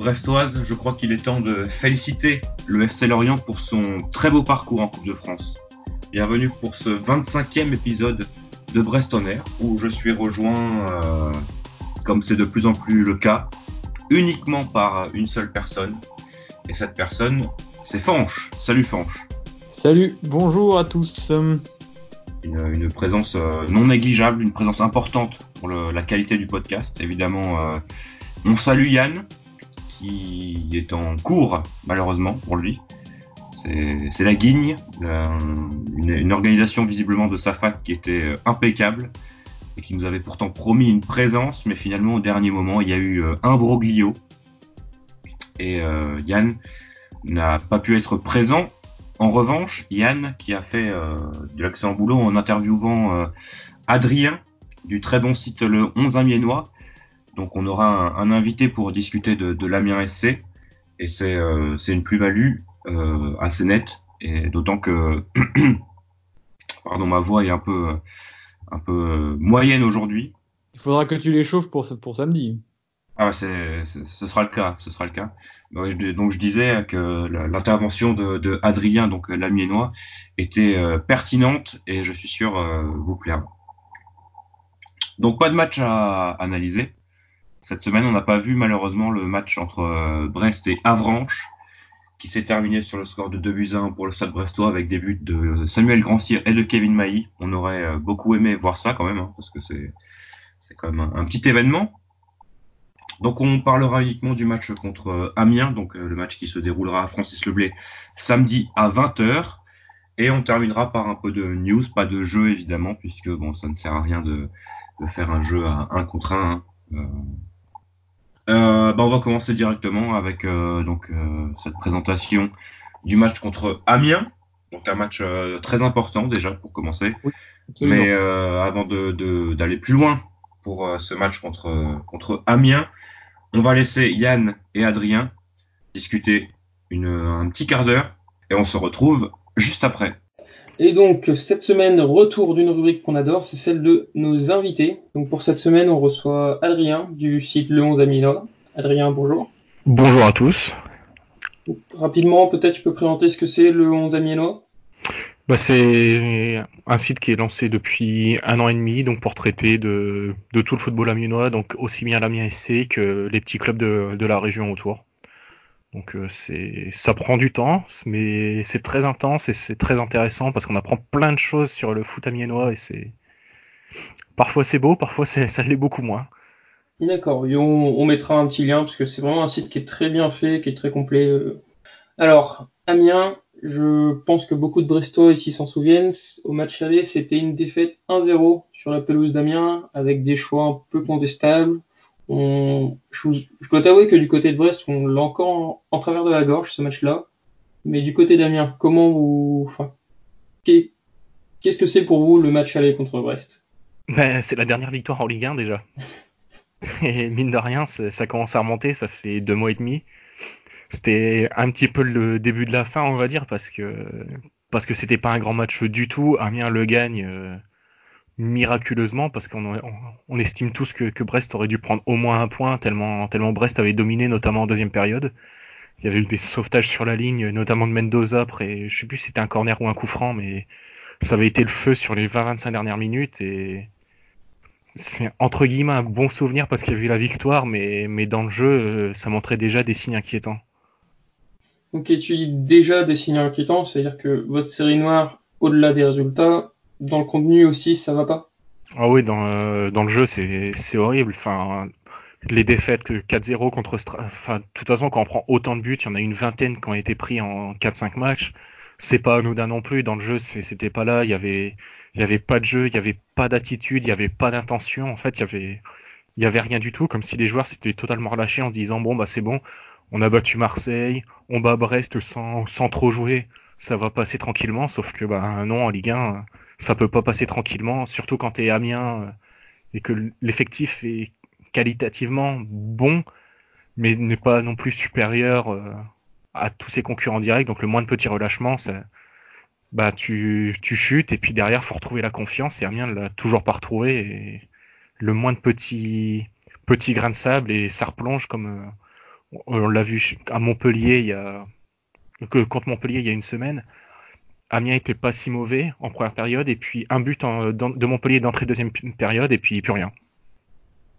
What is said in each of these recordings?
Brestois, Brestoise, je crois qu'il est temps de féliciter le FC Lorient pour son très beau parcours en Coupe de France. Bienvenue pour ce 25e épisode de Brest Air, où je suis rejoint, euh, comme c'est de plus en plus le cas, uniquement par une seule personne. Et cette personne, c'est Fanche. Salut Fanche. Salut, bonjour à tous. Une, présence euh, non négligeable, une présence importante pour la qualité du podcast. Évidemment, euh, on salue Yann, qui est en cours, malheureusement pour lui. C'est la Guigne, une, organisation visiblement de sa fac qui était euh, impeccable et qui nous avait pourtant promis une présence, mais finalement au dernier moment, il y a eu euh, un broglio. Et euh, Yann n'a pas pu être présent. En revanche, Yann, qui a fait de l'excellent boulot en interviewant Adrien du très bon site Le 11 Amiénois, donc on aura un, invité pour discuter de, de l'Amiens SC et c'est euh, une plus-value euh, assez nette et d'autant que pardon ma voix est un peu un peu moyenne aujourd'hui. Il faudra que tu l'échauffes pour pour samedi. Ah c'est ce sera le cas, ce sera le cas. Donc je disais que l'intervention de, de, Adrien donc l'Amiénois était euh, pertinente et je suis sûr euh, vous plaire. Donc pas de match à analyser. Cette semaine, on n'a pas vu malheureusement le match entre euh, Brest et Avranches, qui s'est terminé sur le score de 2 buts 1 pour le Stade Brestois avec des buts de Samuel Grandcir et de Kevin Mailly. On aurait euh, beaucoup aimé voir ça quand même, hein, parce que c'est c'est quand même un, petit événement. Donc on parlera uniquement du match contre euh, Amiens, donc le match qui se déroulera à Francis Leblé samedi à 20h. Et on terminera par un peu de news, pas de jeu évidemment, puisque bon, ça ne sert à rien de, de faire un jeu à 1 contre 1. Euh, bah on va commencer directement avec euh, donc euh, cette présentation du match contre Amiens. Donc un match très important déjà pour commencer. Mais avant d'aller de, plus loin pour ce match contre, contre Amiens, on va laisser Yann et Adrien discuter une, un petit quart d'heure et on se retrouve juste après. Et donc, cette semaine, retour d'une rubrique qu'on adore, c'est celle de nos invités. Donc, pour cette semaine, on reçoit Adrien du site Le 11 Aminois. Adrien, bonjour. Bonjour à tous. Rapidement, peut-être tu peux présenter ce que c'est le 11 Amiénois bah, C'est un site qui est lancé depuis un an et demi, donc pour traiter de, tout le football amiénois, donc aussi bien l'Amiens SC que les petits clubs de la région autour. Donc euh, c'est ça prend du temps, mais c'est très intense et c'est très intéressant parce qu'on apprend plein de choses sur le foot amiénois et c'est parfois c'est beau, parfois ça l'est beaucoup moins. D'accord, on, on, mettra un petit lien parce que c'est vraiment un site qui est très bien fait, qui est très complet. Euh. Alors, Amiens, je pense que beaucoup de Brestois ici s'en souviennent. Au match aller, c'était une défaite 1-0 sur la pelouse d'Amiens avec des choix un peu contestables, je, dois t'avouer que du côté de Brest, on l'a encore en, travers de la gorge ce match-là. Mais du côté d'Amiens, comment vous, enfin, qu'est-ce que c'est pour vous le match aller contre Brest? Ben, c'est la dernière victoire en Ligue 1 déjà. et mine de rien, ça commence à remonter, ça fait deux mois et demi. C'était un petit peu le début de la fin, on va dire, parce que parce que c'était pas un grand match du tout. Amiens le gagne. Miraculeusement parce qu'on on, estime tous que, Brest aurait dû prendre au moins un point tellement, Brest avait dominé notamment en deuxième période. Il y avait eu des sauvetages sur la ligne, notamment de Mendoza après, je sais plus si c'était un corner ou un coup franc, mais ça avait été le feu sur les 20-25 dernières minutes et c'est entre guillemets un bon souvenir parce qu'il y avait eu la victoire, mais, dans le jeu, euh, ça montrait déjà des signes inquiétants. Ok, tu dis déjà des signes inquiétants, c'est-à-dire que votre série noire, au-delà des résultats, dans le contenu aussi, ça va pas? Ah oui, dans, euh, dans le jeu, c'est horrible. Enfin, les défaites 4-0 contre enfin de toute façon quand on prend autant de buts, il y en a une vingtaine qui ont été pris en 4-5 matchs. C'est pas anodin non plus. Dans le jeu, c'était pas là, il y avait il y avait pas de jeu, il y avait pas d'attitude, il y avait pas d'intention. En fait, il y avait il y avait rien du tout. Comme si les joueurs s'étaient totalement relâchés en se disant bon bah c'est bon, on a battu Marseille, on bat Brest sans sans trop jouer, ça va passer tranquillement. Sauf que bah non en Ligue 1 ça peut pas passer tranquillement, surtout quand tu es Amiens euh, et que l'effectif est qualitativement bon, mais n'est pas non plus supérieur euh, à tous ses concurrents directs. Donc le moins de petits relâchements, ça, bah tu, tu chutes et puis derrière faut retrouver la confiance et Amiens l'a toujours pas retrouvé. Et le moins de petits petits grains de sable et ça replonge comme euh, On l'a vu à Montpellier il y a que contre Montpellier il y a une semaine. Amiens était pas si mauvais en première période et puis un but de Montpellier d'entrée deuxième période et puis plus rien.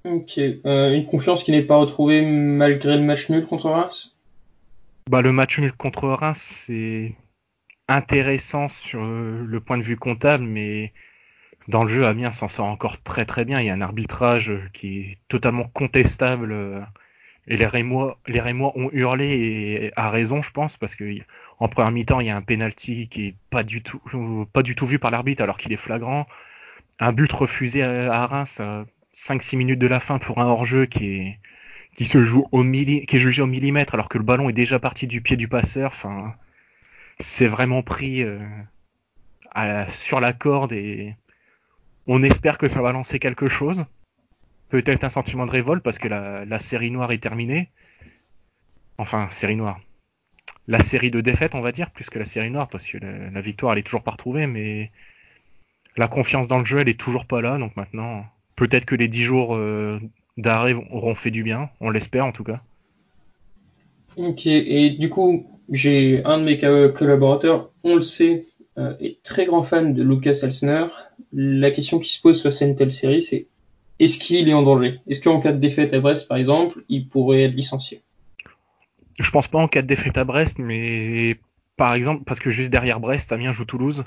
Ok, euh, une confiance qui n'est pas retrouvée malgré le match nul contre Reims? Bah le match nul contre Reims c'est intéressant sur le point de vue comptable, mais dans le jeu Amiens s'en sort encore très très bien. Il y a un arbitrage qui est totalement contestable et les Rémois, ont hurlé et à raison, je pense, parce que en première mi-temps, il y a un penalty qui est pas du tout, pas du tout vu par l'arbitre alors qu'il est flagrant. Un but refusé à Reims à 5-6 minutes de la fin pour un hors-jeu qui est, qui se joue au milli, qui est jugé au millimètre alors que le ballon est déjà parti du pied du passeur. Enfin, c'est vraiment pris euh, sur la corde et on espère que ça va lancer quelque chose peut-être un sentiment de révolte parce que la, série noire est terminée. Enfin, série noire. La série de défaites, on va dire, plus que la série noire, parce que la, victoire, elle est toujours pas retrouvée, mais la confiance dans le jeu, elle est toujours pas là. Donc maintenant, peut-être que les 10 jours euh, d'arrêt auront fait du bien. On l'espère en tout cas. Ok, et du coup, j'ai un de mes collaborateurs, on le sait, euh, est très grand fan de Lucas Elsner. La question qui se pose face à une telle série, c'est est-ce qu'il est en danger? Est-ce qu'en cas de défaite à Brest, par exemple, il pourrait être licencié? Je pense pas en cas de défaite à Brest, mais par exemple, parce que juste derrière Brest, Amiens joue Toulouse.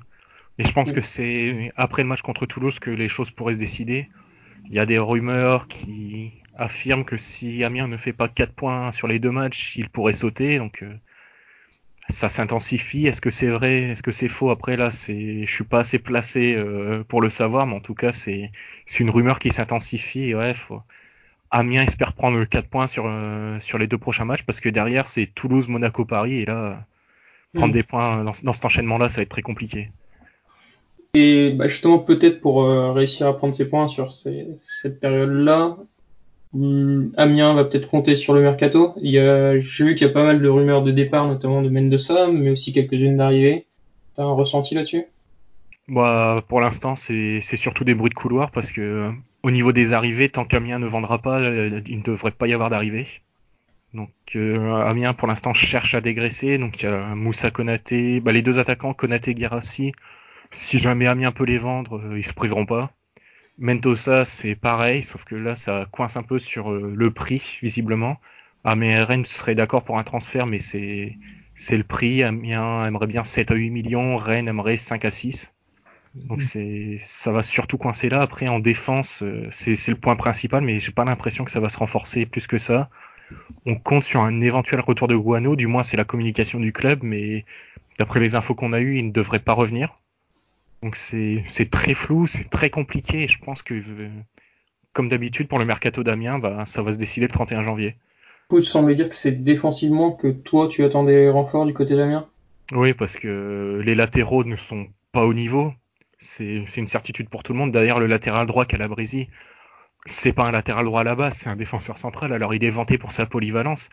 Et je pense que c'est après le match contre Toulouse que les choses pourraient se décider. Il y a des rumeurs qui affirment que si Amiens ne fait pas 4 points sur les deux matchs, il pourrait sauter. Donc euh, ça s'intensifie. Est-ce que c'est vrai? Est-ce que c'est faux? Après là, c'est, je suis pas assez placé euh, pour le savoir, mais en tout cas, c'est, c'est une rumeur qui s'intensifie. Ouais, faut... Amiens espère prendre 4 points sur euh, sur les deux prochains matchs parce que derrière c'est Toulouse, Monaco, Paris et là prendre hmm. des points dans, dans cet enchaînement-là, ça va être très compliqué. Et bah justement, peut-être pour euh, réussir à prendre ces points sur ces, cette période-là, Hmm, Amiens va peut-être compter sur le mercato. Il y a, j'ai vu qu'il y a pas mal de rumeurs de départ, notamment de Mendoza, mais aussi quelques-unes d'arrivées. T'as un ressenti là-dessus? Bah, pour l'instant, c'est, surtout des bruits de couloir parce que au niveau des arrivées, tant qu'Amiens ne vendra pas, euh, il ne devrait pas y avoir d'arrivée. Donc euh, Amiens pour l'instant cherche à dégraisser. Donc il y a Moussa Konaté, bah, les deux attaquants Konaté Girassi. Si jamais Amiens peut les vendre, euh, ils se priveront pas. Mentosa, c'est pareil, sauf que là, ça coince un peu sur euh, le prix, visiblement. Ah, mais Rennes serait d'accord pour un transfert, mais c'est, c'est le prix. Amiens aimerait bien 7 à 8 millions, Rennes aimerait 5 à 6. Donc mm. c'est, ça va surtout coincer là. Après, en défense, euh, c'est, c'est le point principal, mais j'ai pas l'impression que ça va se renforcer plus que ça. On compte sur un éventuel retour de Guano, du moins c'est la communication du club, mais d'après les infos qu'on a eues, il ne devrait pas revenir. Donc c'est très flou, c'est très compliqué et je pense que comme d'habitude pour le mercato d'Amiens, bah, ça va se décider le 31 janvier. Tu sembles dire que c'est défensivement que toi tu attends des renforts du côté d'Amiens? Oui, parce que les latéraux ne sont pas au niveau. C'est une certitude pour tout le monde. D'ailleurs, le latéral droit Calabresi, c'est pas un latéral droit à la base, c'est un défenseur central. Alors il est vanté pour sa polyvalence.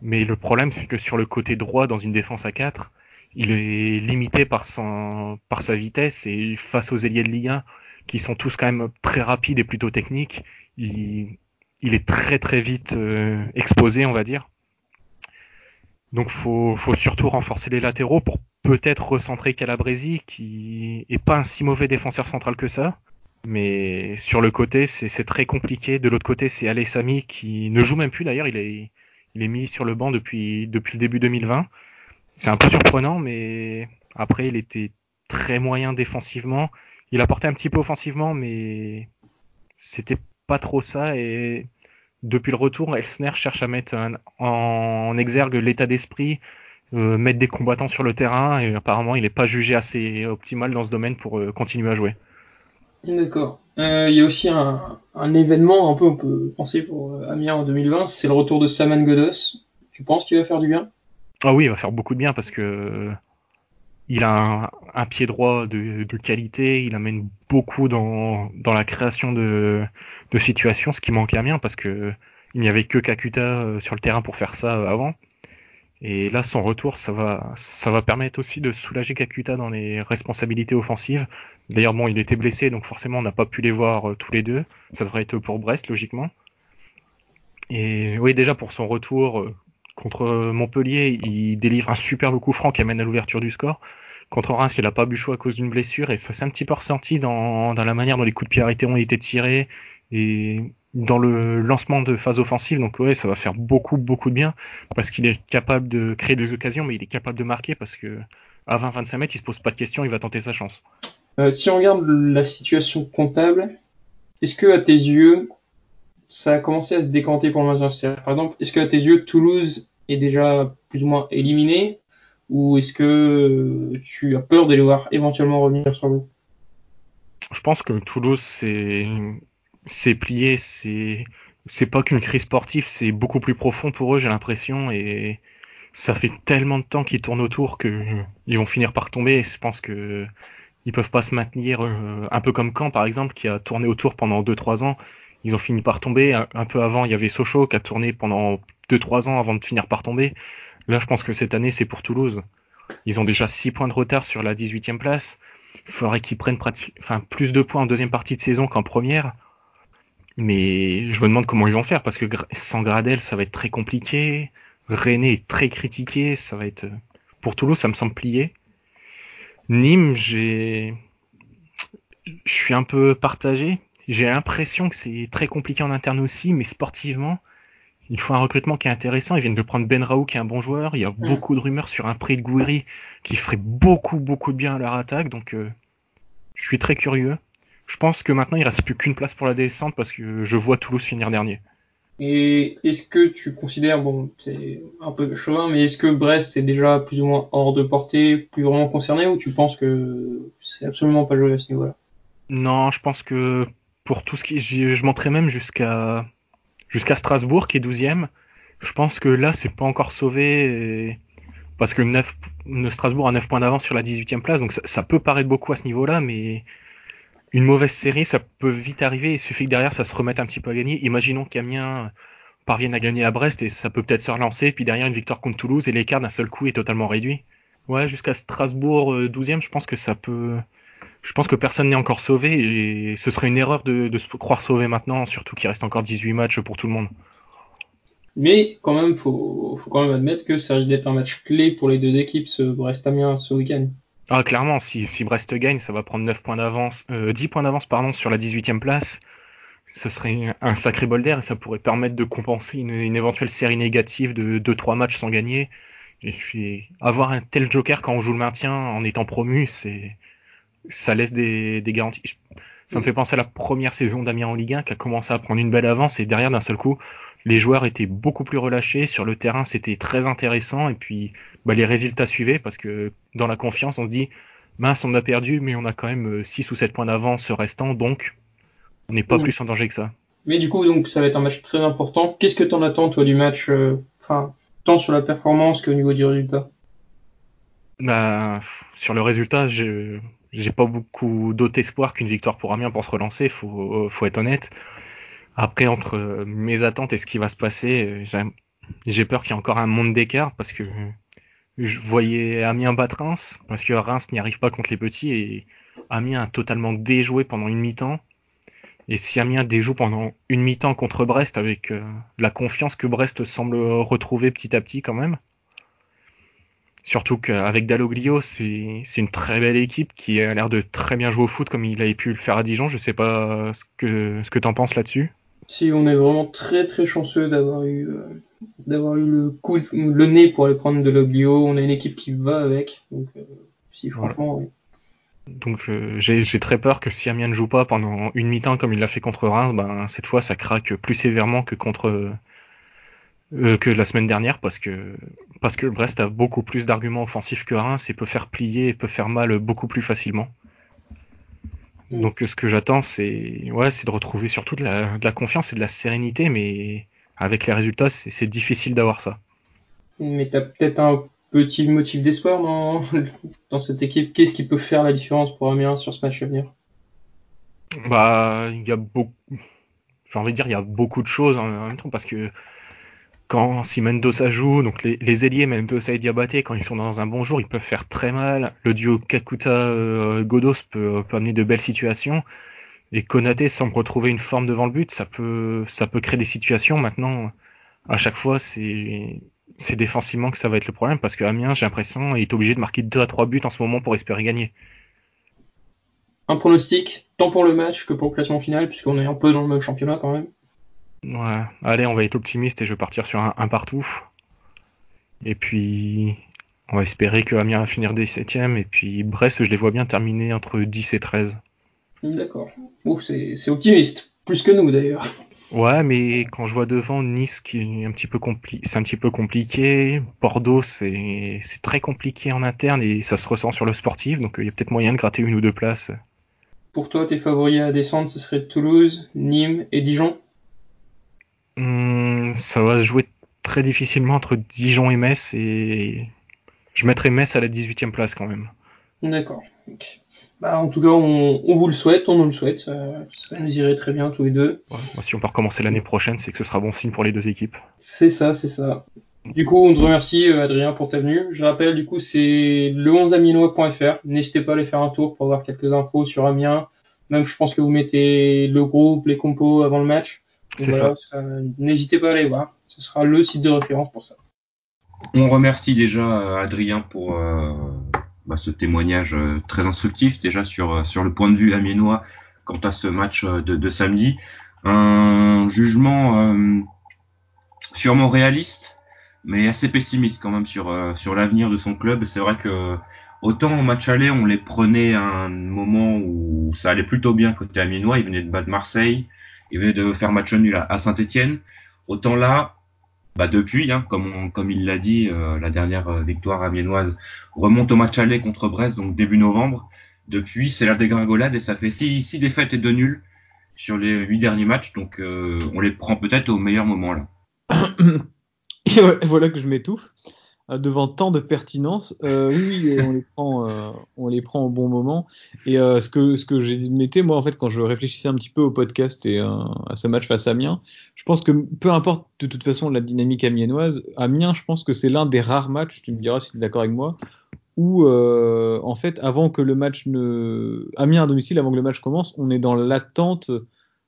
Mais le problème, c'est que sur le côté droit, dans une défense à 4, il est limité par sa vitesse et face aux ailiers de Ligue 1 qui sont tous quand même très rapides et plutôt techniques, il, il est très très vite euh, exposé, on va dire. Donc faut faut surtout renforcer les latéraux pour peut-être recentrer Calabresi qui est pas un si mauvais défenseur central que ça. Mais sur le côté, c'est très compliqué. De l'autre côté, c'est Alessami qui ne joue même plus d'ailleurs. Il est, il est mis sur le banc depuis, depuis le début 2020 c'est un peu surprenant, mais après, il était très moyen défensivement. Il apportait un petit peu offensivement, mais c'était pas trop ça. Et depuis le retour, Elsner cherche à mettre en exergue l'état d'esprit, euh, mettre des combattants sur le terrain, et apparemment, il n'est pas jugé assez optimal dans ce domaine pour euh, continuer à jouer. D'accord. Euh, il y a aussi un, événement, un peu, on peut penser pour Amiens en 2020, c'est le retour de Saman Godos. Tu penses qu'il va faire du bien? Ah oui, il va faire beaucoup de bien parce que il a un, pied droit de, qualité, il amène beaucoup dans, la création de, situations, ce qui manquait à bien parce que il n'y avait que Kakuta euh, sur le terrain pour faire ça euh, avant. Et là, son retour, ça va, ça va permettre aussi de soulager Kakuta dans les responsabilités offensives. D'ailleurs, bon, il était blessé, donc forcément, on n'a pas pu les voir euh, tous les deux. Ça devrait être pour Brest, logiquement. Et oui, déjà pour son retour, Contre Montpellier, il délivre un superbe coup franc qui amène à l'ouverture du score. Contre Reims, il n'a pas bu chaud à cause d'une blessure et ça s'est un petit peu ressenti dans, dans la manière dont les coups de pied arrêtés ont été tirés et dans le lancement de phase offensive. Donc ouais, ça va faire beaucoup beaucoup de bien parce qu'il est capable de créer des occasions, mais il est capable de marquer parce que à 20-25 mètres, il se pose pas de questions, il va tenter sa chance. Euh, si on regarde la situation comptable, est-ce que à tes yeux, ça a commencé à se décanter pour le maintien Par exemple, est-ce que à tes yeux, Toulouse est déjà plus ou moins éliminé ou est-ce que tu as peur de les voir éventuellement revenir sur vous Je pense que Toulouse c'est plié, c'est c'est pas qu'une crise sportive, c'est beaucoup plus profond pour eux, j'ai l'impression et ça fait tellement de temps qu'ils tournent autour que ils vont finir par tomber. Et je pense que ils peuvent pas se maintenir euh, un peu comme Caen par exemple qui a tourné autour pendant 2-3 ans. Ils ont fini par tomber. Un, peu avant, il y avait Sochaux qui a tourné pendant 2-3 ans avant de finir par tomber. Là, je pense que cette année, c'est pour Toulouse. Ils ont déjà 6 points de retard sur la 18e place. Il faudrait qu'ils prennent enfin, plus de points en deuxième partie de saison qu'en première. Mais je me demande comment ils vont faire parce que sans Gradel, ça va être très compliqué. René est très critiqué. Ça va être pour Toulouse, ça me semble plié. Nîmes, j'ai, je suis un peu partagé. J'ai l'impression que c'est très compliqué en interne aussi, mais sportivement, il faut un recrutement qui est intéressant. Ils viennent de prendre Ben Raoult qui est un bon joueur. Il y a mm. beaucoup de rumeurs sur un prix de Gouiri qui ferait beaucoup beaucoup de bien à leur attaque. Donc euh, je suis très curieux. Je pense que maintenant il reste plus qu'une place pour la descente parce que je vois Toulouse finir dernier. Et est-ce que tu considères, bon, c'est un peu chauvin, mais est-ce que Brest est déjà plus ou moins hors de portée, plus vraiment concerné, ou tu penses que c'est absolument pas joué à ce niveau-là? Non, je pense que pour tout ce qui, je, je même jusqu'à jusqu'à Strasbourg qui est 12e. Je pense que là, c'est pas encore sauvé. Parce que 9, Strasbourg a 9 points d'avance sur la 18e place, donc ça, peut paraître beaucoup à ce niveau-là, mais une mauvaise série, ça peut vite arriver. Il suffit que derrière, ça se remette un petit peu à gagner. Imaginons qu'Amiens parvienne à gagner à Brest et ça peut peut-être se relancer, puis derrière une victoire contre Toulouse et l'écart d'un seul coup est totalement réduit. Ouais, jusqu'à Strasbourg 12e, euh, je pense que ça peut. Je pense que personne n'est encore sauvé et ce serait une erreur de, se croire sauvé maintenant, surtout qu'il reste encore 18 matchs pour tout le monde. Mais quand même, faut, faut quand même admettre que ça risque d'être un match clé pour les deux équipes, ce Brest-Amiens ce week-end. Ah, clairement, si, si, Brest gagne, ça va prendre 9 points d'avance, euh, 10 points d'avance, pardon, sur la 18e place. Ce serait un sacré bol d'air et ça pourrait permettre de compenser une, une éventuelle série négative de 2-3 matchs sans gagner. Et avoir un tel joker quand on joue le maintien en étant promu, c'est, ça laisse des, des garanties. Ça me fait penser à la première saison d'Amiens en Ligue 1 qui a commencé à prendre une belle avance et derrière d'un seul coup, les joueurs étaient beaucoup plus relâchés. Sur le terrain, c'était très intéressant et puis bah, les résultats suivaient parce que dans la confiance, on se dit mince, on a perdu, mais on a quand même 6 ou 7 points d'avance restant, donc on n'est pas plus en danger que ça. Mais du coup, donc ça va être un match très important. Qu'est-ce que t'en attends toi du match, euh, tant sur la performance qu'au niveau du résultat? Bah sur le résultat, je j'ai pas beaucoup d'autres espoirs qu'une victoire pour Amiens pour se relancer, faut, faut être honnête. Après, entre mes attentes et ce qui va se passer, j'ai peur qu'il y ait encore un monde d'écart parce que je voyais Amiens battre Reims, parce que Reims n'y arrive pas contre les petits et Amiens a totalement déjoué pendant une mi-temps. Et si Amiens déjoue pendant une mi-temps contre Brest avec euh, la confiance que Brest semble retrouver petit à petit quand même, Surtout qu'avec Dalloglio, c'est une très belle équipe qui a l'air de très bien jouer au foot comme il avait pu le faire à Dijon. Je sais pas ce que ce que t'en penses là-dessus. Si on est vraiment très très chanceux d'avoir eu euh, d'avoir eu le coup le nez pour aller prendre Dalloglio. On a une équipe qui va avec. Donc euh, si franchement. Donc euh, j'ai très peur que si Amiens ne joue pas pendant une mi-temps comme il l'a fait contre Reims, ben cette fois ça craque plus sévèrement que contre euh, que la semaine dernière parce que parce que Brest a beaucoup plus d'arguments offensifs que Reims et peut faire plier et peut faire mal beaucoup plus facilement. Mm. Donc ce que j'attends c'est ouais c'est de retrouver surtout de la, de la, confiance et de la sérénité mais avec les résultats c'est difficile d'avoir ça. Mais t'as peut-être un petit motif d'espoir dans, dans cette équipe. Qu'est-ce qui peut faire la différence pour Amiens sur ce match à venir? Bah il y a beaucoup j'ai envie de dire il y a beaucoup de choses en même temps parce que quand si Mendoza joue, donc les, les ailiers Mendoza et Diabaté, quand ils sont dans un bon jour, ils peuvent faire très mal. Le duo Kakuta-Godos peut, peut, amener de belles situations. Et Konaté semble retrouver une forme devant le but, ça peut, créer des situations. Maintenant, à chaque fois, c'est, c'est défensivement que ça va être le problème parce que Amiens, j'ai l'impression, est obligé de marquer 2 à 3 buts en ce moment pour espérer gagner. Un pronostic, tant pour le match que pour le classement final, puisqu'on est un peu dans le même championnat quand même. Ouais, allez, on va être optimiste et je vais partir sur un, un partout. Et puis, on va espérer que Amiens va finir des 7 et puis Brest, je les vois bien terminer entre 10 et 13. D'accord. C'est optimiste. Plus que nous d'ailleurs. Ouais, mais quand je vois devant Nice qui est un petit peu c'est un petit peu compliqué. Bordeaux, c'est très compliqué en interne et ça se ressent sur le sportif, donc il y a peut-être moyen de gratter une ou deux places. Pour toi, tes favoris à descendre, ce serait Toulouse, Nîmes et Dijon? Hum, Ça va se jouer très difficilement entre Dijon et Metz et je mettrais Metz à la 18e place quand même. D'accord. Bah, en tout cas, on, vous le souhaite, on nous le souhaite. Ça, nous irait très bien tous les deux. Ouais, si on peut recommencer l'année prochaine, c'est que ce sera bon signe pour les deux équipes. C'est ça, c'est ça. Du coup, on te remercie euh, Adrien pour ta venue. Je rappelle, du coup, c'est le11amienois.fr. N'hésitez pas à aller faire un tour pour avoir quelques infos sur Amiens. Même, je pense que vous mettez le groupe, les compos avant le match. N'hésitez pas à aller voir. Ce sera le site de référence pour ça. On remercie déjà euh, Adrien pour euh, bah, ce témoignage euh, très instructif déjà sur, sur le point de vue amiénois quant à ce match de, de samedi. Un jugement sûrement réaliste, mais assez pessimiste quand même sur, sur l'avenir de son club. C'est vrai que autant au match aller, on les prenait à un moment où ça allait plutôt bien côté amiénois. Ils venaient de battre Marseille, ils venaient de faire match nul à, Saint-Etienne. Autant là, bah depuis, hein, comme, comme il l'a dit, euh, la dernière euh, victoire amiénoise remonte au match aller contre Brest, donc début novembre. Depuis, c'est la dégringolade et ça fait six, six défaites et deux nuls sur les huit derniers matchs, donc euh, on les prend peut-être au meilleur moment là. et voilà que je m'étouffe. Euh, devant tant de pertinence. Euh, oui, on les prend, euh, on les prend au bon moment. Et ce que ce que moi en fait quand je réfléchissais un petit peu au podcast et à ce match face à Amiens, je pense que peu importe de toute façon la dynamique amiénoise, Amiens, je pense que c'est l'un des rares matchs. Tu me diras si tu es d'accord avec moi. Où en fait, avant que le match ne Amiens à domicile, avant que le match commence, on est dans l'attente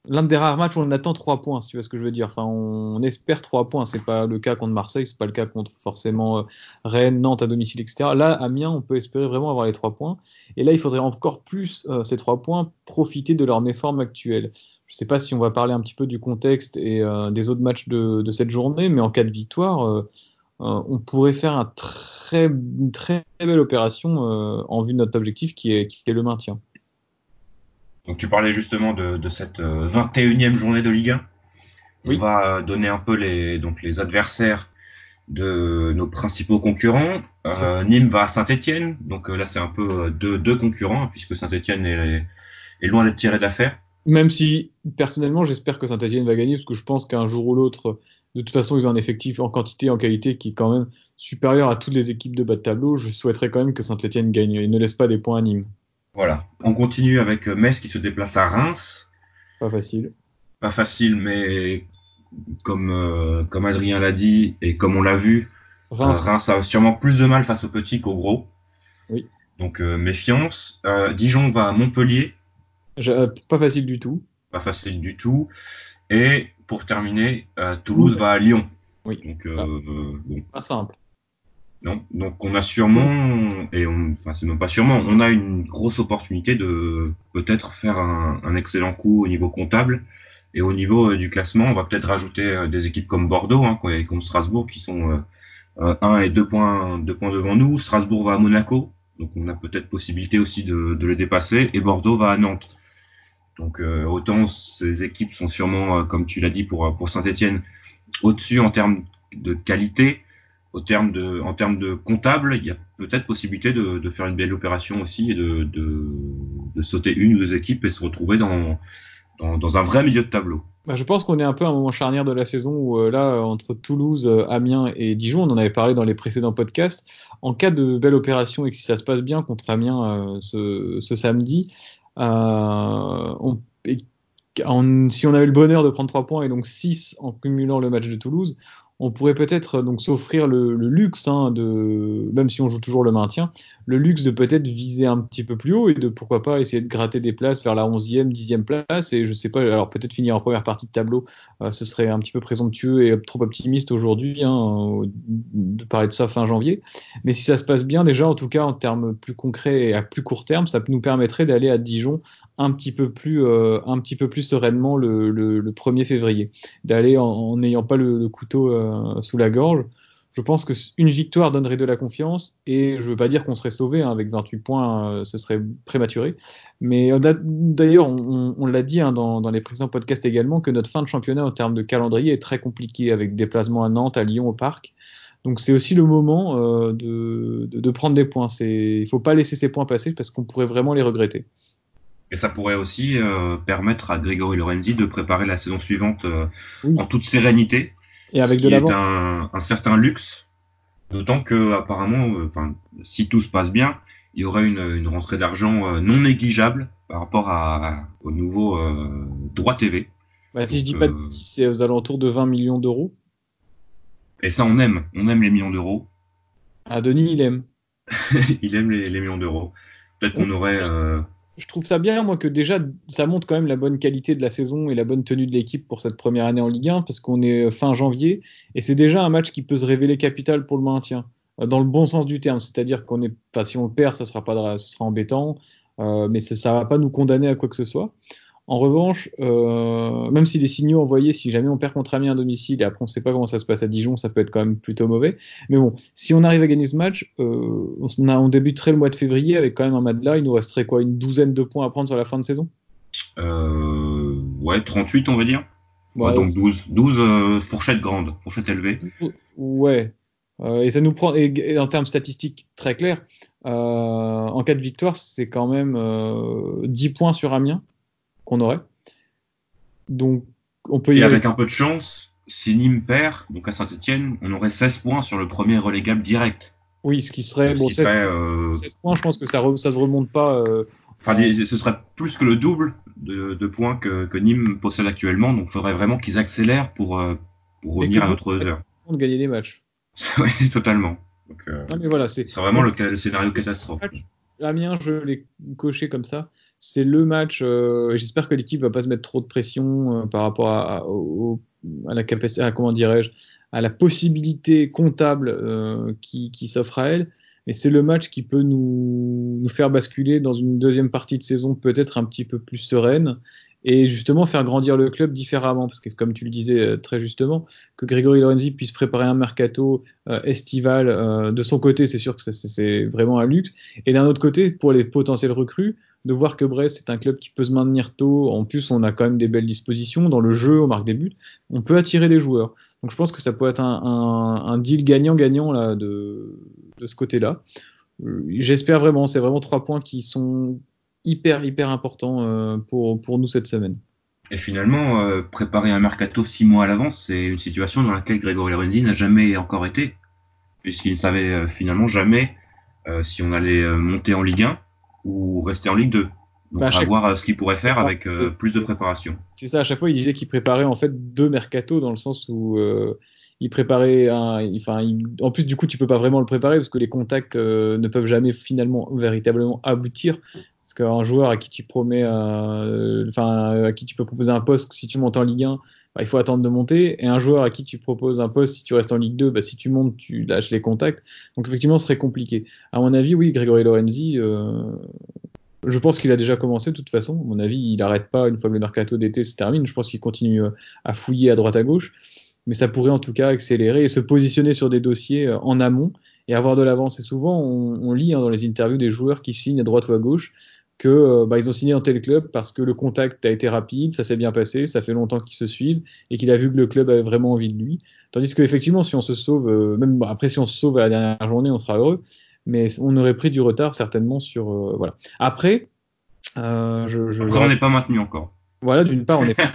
l'un des rares matchs où on attend trois points, si tu vois ce que je veux dire. Enfin, on, espère trois points. C'est pas le cas contre Marseille, c'est pas le cas contre forcément euh, Rennes, Nantes à domicile, etc. Là, Amiens, on peut espérer vraiment avoir les trois points. Et là, il faudrait encore plus euh, ces trois points profiter de leur méforme actuelle. Je sais pas si on va parler un petit peu du contexte et euh, des autres matchs de, cette journée, mais en cas de victoire, on pourrait faire une très belle opération en vue de notre objectif qui est le maintien. Donc tu parlais justement de, de cette 21e euh, journée de Ligue 1. On va donner un peu les, donc les adversaires de nos principaux concurrents. Euh, Nîmes va à Saint-Etienne, donc euh, là c'est un peu deux, deux concurrents, puisque Saint-Etienne est, est, loin d'être tiré d'affaire. Même si personnellement j'espère que Saint-Etienne va gagner, parce que je pense qu'un jour ou l'autre, de toute façon ils ont un effectif en quantité et en qualité qui est quand même supérieur à toutes les équipes de bas de tableau. Je souhaiterais quand même que Saint-Etienne gagne et ne laisse pas des points à Nîmes. Voilà. On continue avec euh, Metz qui se déplace à Reims. Pas facile. Pas facile, mais comme, euh, comme Adrien l'a dit et comme on l'a vu, Reims, euh, Reims, a sûrement plus de mal face aux petits qu'aux gros. Oui. Donc méfiance. Dijon va à Montpellier. pas facile du tout. Pas facile du tout. Et pour terminer, Toulouse va à Lyon. Oui. Donc, bon. Pas simple. Non. Donc on a sûrement, et on, enfin c'est même pas sûrement, on a une grosse opportunité de peut-être faire un, un, excellent coup au niveau comptable et au niveau euh, du classement, on va peut-être rajouter euh, des équipes comme Bordeaux, hein, comme Strasbourg, qui sont euh, 1 et 2 points, deux points devant nous. Strasbourg va à Monaco, donc on a peut-être possibilité aussi de, de, le dépasser, et Bordeaux va à Nantes. Donc euh, autant ces équipes sont sûrement, comme tu l'as dit pour, pour Saint-Etienne, au-dessus en termes de qualité, en termes de comptable, il y a peut-être possibilité de, faire une belle opération aussi et de, sauter une ou deux équipes et se retrouver dans, un vrai milieu de tableau. Bah, je pense qu'on est un peu à un moment charnière de la saison où euh, là, entre Toulouse, euh, Amiens et Dijon, on en avait parlé dans les précédents podcasts, en cas de belle opération et que si ça se passe bien contre Amiens euh, ce, samedi, on, et si on avait le bonheur de prendre 3 points et donc 6 en cumulant le match de Toulouse, on pourrait peut-être donc s'offrir le, luxe hein, même si on joue toujours le maintien, le luxe de peut-être viser un petit peu plus haut et de pourquoi pas essayer de gratter des places vers la 11e, 10e place et je sais pas, alors peut-être finir en première partie de tableau, euh, ce serait un petit peu présomptueux et trop optimiste aujourd'hui hein, de parler de ça fin janvier. Mais si ça se passe bien déjà, en tout cas en termes plus concrets et à plus court terme, ça nous permettrait d'aller à Dijon un petit peu plus, euh, un petit peu plus sereinement le, le, le 1er février, d'aller en n'ayant pas le, le couteau euh, sous la gorge. Je pense qu'une victoire donnerait de la confiance et je veux pas dire qu'on serait sauvé hein, avec 28 points, euh, ce serait prématuré. Mais d'ailleurs, on, on l'a dit hein, dans, dans, les précédents podcasts également que notre fin de championnat en termes de calendrier est très compliqué avec déplacement à Nantes, à Lyon, au Parc. Donc c'est aussi le moment euh, de, de, de, prendre des points. Il faut pas laisser ces points passer parce qu'on pourrait vraiment les regretter. Et ça pourrait aussi euh, permettre à Grégory Lorenzi de préparer la saison suivante euh, oui. en toute sérénité. Et avec ce de l'avance. Un, un, certain luxe. D'autant que apparemment, euh, si tout se passe bien, il y aurait une, une rentrée d'argent non négligeable par rapport à, au nouveau droit TV. Bah, si Donc, je dis pas de c'est aux alentours de 20 millions d'euros. Et ça, on aime. On aime les millions d'euros. Ah, Denis, il aime. il aime les, les millions d'euros. Peut-être qu'on aurait je trouve ça bien, moi, que déjà, ça montre quand même la bonne qualité de la saison et la bonne tenue de l'équipe pour cette première année en Ligue 1, parce qu'on est fin janvier, et c'est déjà un match qui peut se révéler capital pour le maintien, euh, dans le bon sens du terme, c'est-à-dire qu'on est, pas si on le perd, ce sera pas, ce sera embêtant, euh, mais ça, ça va pas nous condamner à quoi que ce soit. En revanche, euh, même si les signaux envoyés, si jamais on perd contre Amiens à domicile et après on ne sait pas comment ça se passe à Dijon, ça peut être quand même plutôt mauvais. Mais bon, si on arrive à gagner ce match, euh, on, a, on, débuterait le mois de février avec quand même un matelas. Il nous resterait quoi Une douzaine de points à prendre sur la fin de saison? Euh, Ouais, 38 on va dire. Ouais, ouais donc 12, 12 euh, fourchettes grandes, fourchettes élevées. Ouais. Et ça nous prend, et, et en termes statistiques très clairs, en cas de victoire, c'est quand même 10 points sur Amiens qu'on aurait. Donc, on peut y Et avec rester. un peu de chance, si Nîmes perd, donc à Saint-Etienne, on aurait 16 points sur le premier relégable direct. Oui, ce qui serait, bon, 16, serait, euh... 16, points, je pense que ça, re, ça se remonte pas. Euh, enfin, en... ce serait plus que le double de, de points que, que, Nîmes possède actuellement, donc il faudrait vraiment qu'ils accélèrent pour, euh, pour revenir à notre heure. De gagner des matchs. oui, totalement. Donc, euh, non, mais voilà, c'est vraiment le, le, scénario catastrophe. Amiens, je l'ai coché comme ça c'est le match. Euh, J'espère que l'équipe va pas se mettre trop de pression euh, par rapport à, la capacité, à, comment dirais-je, à la possibilité comptable euh, qui, s'offre à elle. Mais c'est le match qui peut nous, nous, faire basculer dans une deuxième partie de saison peut-être un petit peu plus sereine et justement faire grandir le club différemment. Parce que comme tu le disais très justement, que Grégory Lorenzi puisse préparer un mercato estival de son côté, c'est sûr que c'est vraiment un luxe. Et d'un autre côté, pour les potentiels recrues, de voir que Brest est un club qui peut se maintenir tôt. En plus, on a quand même des belles dispositions dans le jeu, on marque des buts. On peut attirer des joueurs. Donc je pense que ça peut être un, deal gagnant-gagnant de, ce côté-là. J'espère vraiment. C'est vraiment trois points qui sont hyper hyper importants euh, pour nous cette semaine. Et finalement, euh, préparer un mercato six mois à l'avance, c'est une situation dans laquelle Grégory Lorenzi n'a jamais encore été, puisqu'il ne savait euh, finalement jamais si on allait monter en Ligue 1 ou rester en Ligue 2. Donc bah, à, à voir fois, ce qu'il pourrait faire avec euh, plus de préparation. C'est ça, à chaque fois il disait qu'il préparait en fait deux mercato dans le sens où euh, il préparait un, enfin, il, en plus du coup tu peux pas vraiment le préparer parce que les contacts euh, ne peuvent jamais finalement véritablement aboutir. Parce qu'un joueur à qui tu promets, enfin à qui tu peux proposer un poste si tu montes en Ligue 1, bah, il faut attendre de monter. Et un joueur à qui tu proposes un poste si tu restes en Ligue 2, bah, si tu montes, tu lâches les contacts. Donc effectivement, ce serait compliqué. À mon avis, oui, Grégory Lorenzi, euh, je pense qu'il a déjà commencé de toute façon. À mon avis, il n'arrête pas une fois que le mercato d'été se termine. Je pense qu'il continue euh, à fouiller à droite à gauche. Mais ça pourrait en tout cas accélérer et se positionner sur des dossiers euh, en amont et avoir de l'avance. Et souvent, on, on lit hein, dans les interviews des joueurs qui signent à droite ou à gauche que euh, bah, ils ont signé dans tel club parce que le contact a été rapide, ça s'est bien passé, ça fait longtemps qu'ils se suivent et qu'il a vu que le club avait vraiment envie de lui. Tandis qu'effectivement, si on se sauve, euh, même après si on se sauve à la dernière journée, on sera heureux, mais on aurait pris du retard certainement sur euh, voilà. Après, euh, je, je, après, on n'est pas maintenu encore. Voilà, d'une part, on n'est pas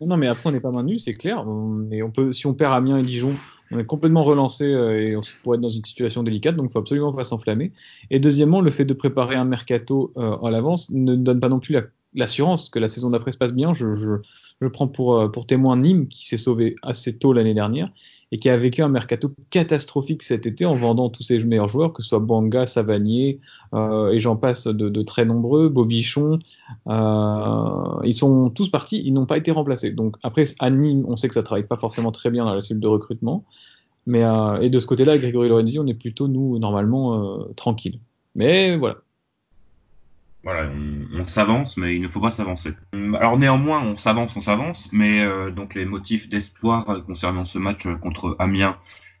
non, mais après on n'est pas maintenu, c'est clair. On, est, on peut, si on perd Amiens et Dijon, on est complètement relancé euh, et on pourrait être dans une situation délicate, donc il faut absolument pas s'enflammer. Et deuxièmement, le fait de préparer un mercato euh, à l'avance ne donne pas non plus l'assurance la, que la saison d'après se passe bien. Je, je, je prends pour, pour témoin Nîmes, qui s'est sauvé assez tôt l'année dernière et qui a vécu un mercato catastrophique cet été en vendant tous ses meilleurs joueurs, que ce soit Banga, Savanier, euh, et j'en passe de, de, très nombreux, Bobichon. Euh, ils sont tous partis, ils n'ont pas été remplacés. Donc après, à Nîmes, on sait que ça travaille pas forcément très bien dans la cellule de recrutement. Mais, euh, et de ce côté-là, Grégory Lorenzi, on est plutôt, nous, normalement, euh, tranquille. Mais voilà, voilà, on, s'avance, mais il ne faut pas s'avancer. Alors néanmoins, on s'avance, on s'avance, mais euh, donc les motifs d'espoir concernant ce match contre Amiens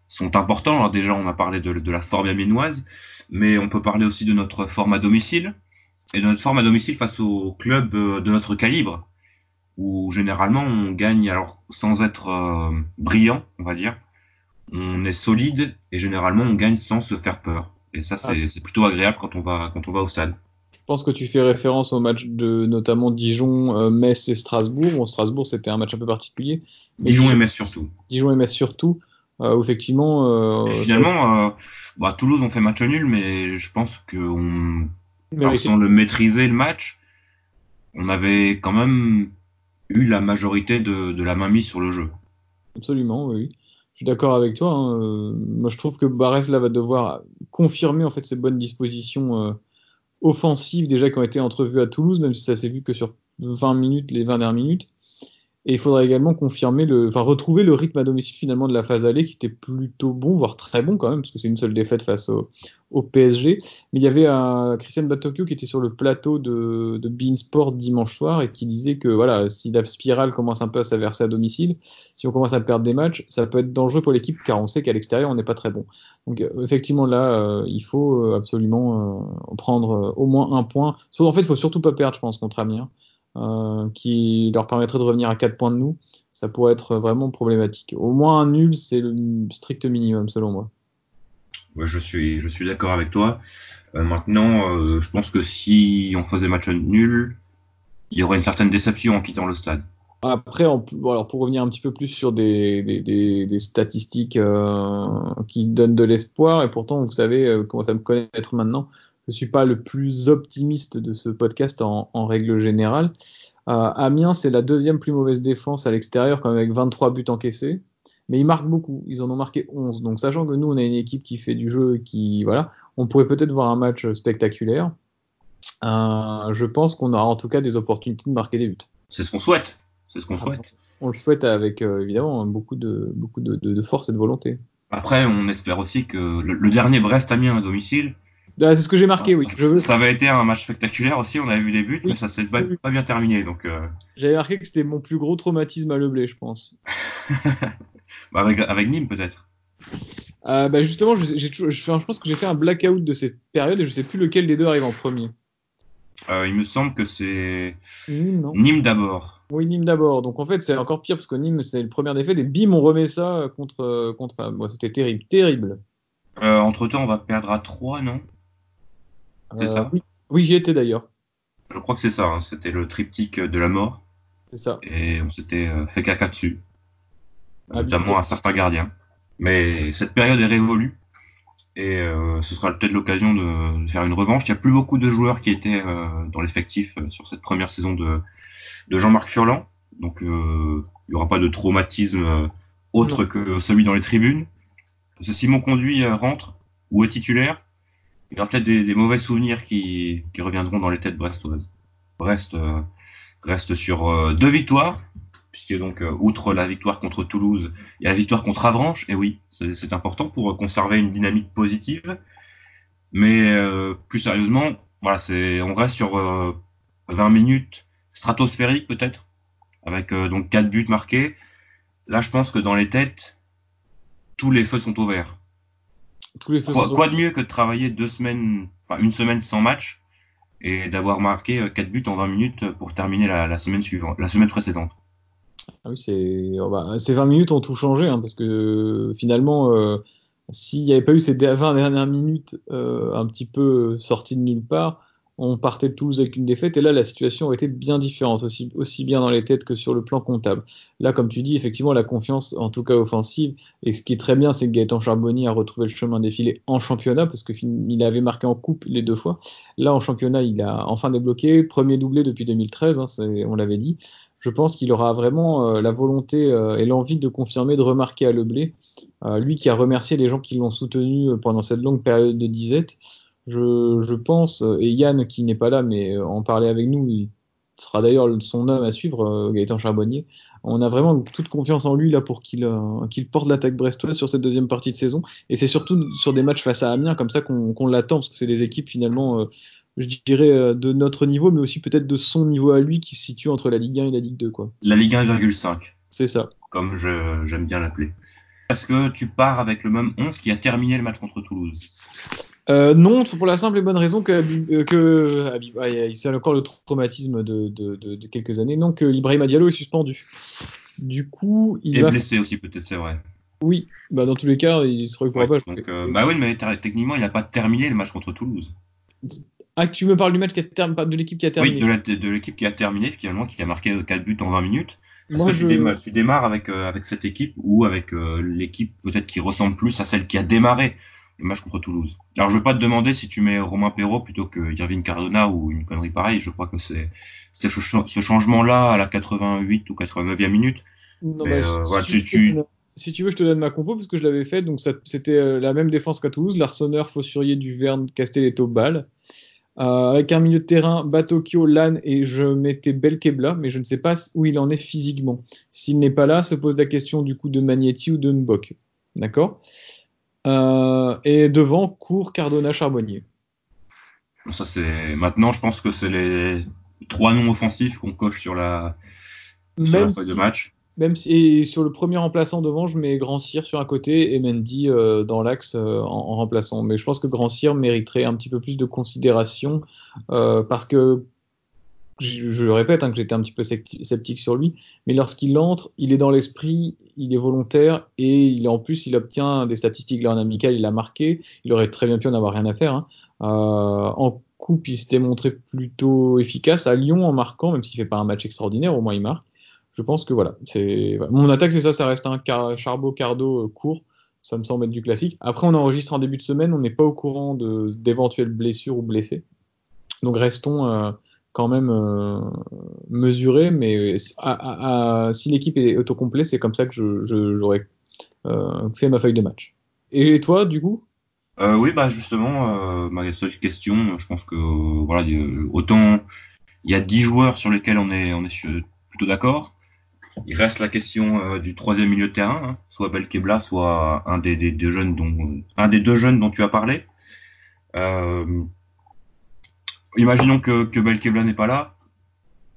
sont importants. Alors déjà, on a parlé de, de, la forme amiénoise, mais on peut parler aussi de notre forme à domicile et de notre forme à domicile face aux clubs euh, de notre calibre, où généralement on gagne, alors sans être euh, brillant, on va dire, on est solide et généralement on gagne sans se faire peur. Et ça, c'est ah. plutôt agréable quand on va quand on va au stade. Je pense que tu fais référence au match de notamment Dijon, euh, Metz et Strasbourg. Bon, Strasbourg, c'était un match un peu particulier. Dijon, et Metz surtout. Dijon et Metz surtout. Euh, effectivement. Euh, finalement, euh, bah, Toulouse ont fait match nul, mais je pense qu'on, sans le maîtriser le match, on avait quand même eu la majorité de, de la main mise sur le jeu. Absolument, oui. Je suis d'accord avec toi. Hein. Moi, je trouve que Barès là va devoir confirmer en fait ses bonnes dispositions offensives déjà qui ont été entrevues à Toulouse, même si ça s'est vu que sur 20 minutes, les 20 dernières minutes. Et il faudra également confirmer le, enfin retrouver le rythme à domicile finalement de la phase allée qui était plutôt bon, voire très bon quand même, parce que c'est une seule défaite face au, PSG. Mais il y avait un Christian Batokyo qui était sur le plateau de, de Beansport dimanche soir et qui disait que voilà, si la spirale commence un peu à s'averser à domicile, si on commence à perdre des matchs, ça peut être dangereux pour l'équipe car on sait qu'à l'extérieur on n'est pas très bon. Donc euh, effectivement là, euh, il faut euh, absolument prendre au moins un point. En fait, il faut surtout pas perdre, je pense, contre Amiens. Euh, qui leur permettrait de revenir à 4 points de nous, ça pourrait être vraiment problématique. Au moins un nul, c'est le strict minimum selon moi. Ouais, je suis, je suis d'accord avec toi. Euh, maintenant, euh, je pense que si on faisait match nul, il y aurait une certaine déception en quittant le stade. Après, alors pour revenir un petit peu plus sur des, des, des, des statistiques euh, qui donnent de l'espoir, et pourtant, vous savez, comment ça me connaître maintenant, je suis pas le plus optimiste de ce podcast en, en règle générale. Euh, Amiens, c'est la deuxième plus mauvaise défense à l'extérieur, quand même avec 23 buts encaissés. Mais ils marquent beaucoup. Ils en ont marqué 11. Donc, sachant que nous, on a une équipe qui fait du jeu, qui voilà, on pourrait peut-être voir un match spectaculaire. Euh, je pense qu'on aura en tout cas des opportunités de marquer des buts. C'est ce qu'on souhaite. C'est ce qu'on souhaite. On le souhaite avec euh, évidemment beaucoup de beaucoup de, de, de, force et de volonté. Après, on espère aussi que le, le dernier Brest-Amiens à domicile ah, c'est ce que j'ai marqué, oui. Je veux... Ça avait été un match spectaculaire aussi, on avait vu les buts, mais ça s'est pas, pas, bien terminé. Donc, euh... J'avais marqué que c'était mon plus gros traumatisme à Leblé, je pense. bah avec, avec Nîmes, peut-être. Euh, bah justement, je, je, je, pense que j'ai fait un blackout de cette période et je sais plus lequel des deux arrive en premier. Euh, il me semble que c'est Nîmes, Nîmes d'abord. Oui, Nîmes d'abord. Donc en fait, c'est encore pire parce que Nîmes, c'est le premier défaite et bim, on remet ça contre. contre bon, C'était terrible, terrible. Entre temps, on va perdre à 3, non? C'est ça euh, Oui, j'y étais d'ailleurs. Je crois que c'est ça, hein. c'était le triptyque de la mort. C'est ça. Et on s'était euh, fait caca dessus, ah, notamment un certain gardien. Mais cette période est révolue et euh, ce sera peut-être l'occasion de, faire une revanche. Il n'y a plus beaucoup de joueurs qui étaient euh, dans l'effectif sur cette première saison de, de Jean-Marc Furlan, donc il n'y aura pas de traumatisme autre que celui dans les tribunes. Simon Conduit rentre ou est titulaire, il y aura peut-être des, mauvais souvenirs qui, reviendront dans les têtes brestoises. Brest euh, reste sur euh, deux victoires, puisque donc euh, outre la victoire contre Toulouse, il y a la victoire contre Avranches, et oui, c'est important pour conserver une dynamique positive. Mais plus sérieusement, voilà, on reste sur 20 minutes stratosphériques peut-être, avec donc quatre buts marqués. Là, je pense que dans les têtes, tous les feux sont ouverts quoi, de mieux que de travailler deux semaines, enfin une semaine sans match et d'avoir marqué euh, quatre buts en 20 minutes pour terminer la, semaine suivante, la semaine précédente? Ah oui, c'est, oh bah, ces 20 minutes ont tout changé hein, parce que finalement, euh, s'il n'y avait pas eu ces 20 dernières minutes euh, un petit peu sorties de nulle part, on partait de Toulouse avec une défaite et là la situation été bien différente aussi, bien dans les têtes que sur le plan comptable. Là comme tu dis effectivement la confiance en tout cas offensive et ce qui est très bien c'est que Gaëtan Charbonnier a retrouvé le chemin défilé en championnat parce qu'il avait marqué en coupe les deux fois. Là en championnat il a enfin débloqué premier doublé depuis 2013 hein, on l'avait dit. je pense qu'il aura vraiment la volonté et l'envie de confirmer, de remarquer à Leblé, lui qui a remercié les gens qui l'ont soutenu pendant cette longue période de disette. Je, je pense, et Yann qui n'est pas là mais en parlait avec nous, il sera d'ailleurs son homme à suivre, Gaëtan Charbonnier, on a vraiment toute confiance en lui là pour qu'il euh, qu'il porte l'attaque brestoise sur cette deuxième partie de saison. Et c'est surtout sur des matchs face à Amiens comme ça qu'on l'attend, parce que c'est des équipes finalement, euh, je dirais, euh, de notre niveau, mais aussi peut-être de son niveau à lui qui se situe entre la Ligue 1 et la Ligue 2. Quoi. La Ligue 1,5. C'est ça. Comme j'aime bien l'appeler. Est-ce que tu pars avec le même 11 qui a terminé le match contre Toulouse? Euh, non, pour la simple et bonne raison que, euh, que c'est encore le traumatisme de, de, de, quelques années, non, que Ibrahim Diallo est suspendu. Du coup, il est blessé aussi peut-être, c'est vrai. Oui, bah dans tous les cas, il se retrouvera pas. Donc, euh, bah oui, mais techniquement, il n'a pas terminé le match contre Toulouse. Ah, tu me parles du match qui a de l'équipe qui a terminé. Oui, de l'équipe qui a terminé, finalement, qui a marqué 4 buts en 20 minutes. Moi, je... tu, démarres, avec, avec cette équipe ou avec l'équipe peut-être qui ressemble plus à celle qui a démarré le match contre Toulouse. Alors je veux pas te demander si tu mets Romain Perrault plutôt que Irving Cardona ou une connerie pareille. Je crois que c'est ce changement-là à la 88 ou 89e minute. Non, bah, euh, si, tu, si, tu, veux, je te donne ma compo parce que je l'avais fait. Donc c'était euh, la même défense qu'à Toulouse. Larsonneur, Fossurier, Duverne, Castelletto, Ball. Euh, avec un milieu de terrain, Batokyo, Lan et je mettais Belkebla, mais je ne sais pas où il en est physiquement. S'il n'est pas là, se pose la question du coup de Magnetti ou de Mbok. D'accord? Euh, et devant court Cardona Charbonnier. Ça c'est maintenant, je pense que c'est les trois noms offensifs qu'on coche sur la, sur feuille de match. Même si et sur le premier remplaçant devant, je mets Grand Cyr sur un côté et Mendy euh, dans l'axe euh, en, remplaçant. Mais je pense que Grand Cyr mériterait un petit peu plus de considération parce que je, le répète hein, que j'étais un petit peu sceptique sur lui, mais lorsqu'il entre, il est dans l'esprit, il est volontaire et il en plus il obtient des statistiques là en amical, il a marqué, il aurait très bien pu en avoir rien à faire. Hein. Euh, en coupe, il s'était montré plutôt efficace. À Lyon, en marquant, même s'il fait pas un match extraordinaire, au moins il marque. Je pense que voilà, c'est mon attaque, c'est ça, ça reste un car Charbot Cardo euh, court. Ça me semble être du classique. Après, on enregistre en début de semaine, on n'est pas au courant d'éventuelles blessures ou blessés. Donc restons, euh, quand même euh, mesuré, mais si l'équipe est autocomplet, c'est comme ça que j'aurais euh, fait ma feuille de match. Et toi, du coup? Euh, Oui, bah justement, ma seule question, je pense que voilà, autant il y a 10 joueurs sur lesquels on est, on est plutôt d'accord. Il reste la question du troisième milieu de terrain, hein, soit Belkebla, soit un des, jeunes dont, un des deux jeunes dont tu as parlé. Imaginons que, que Belkebla n'est pas là.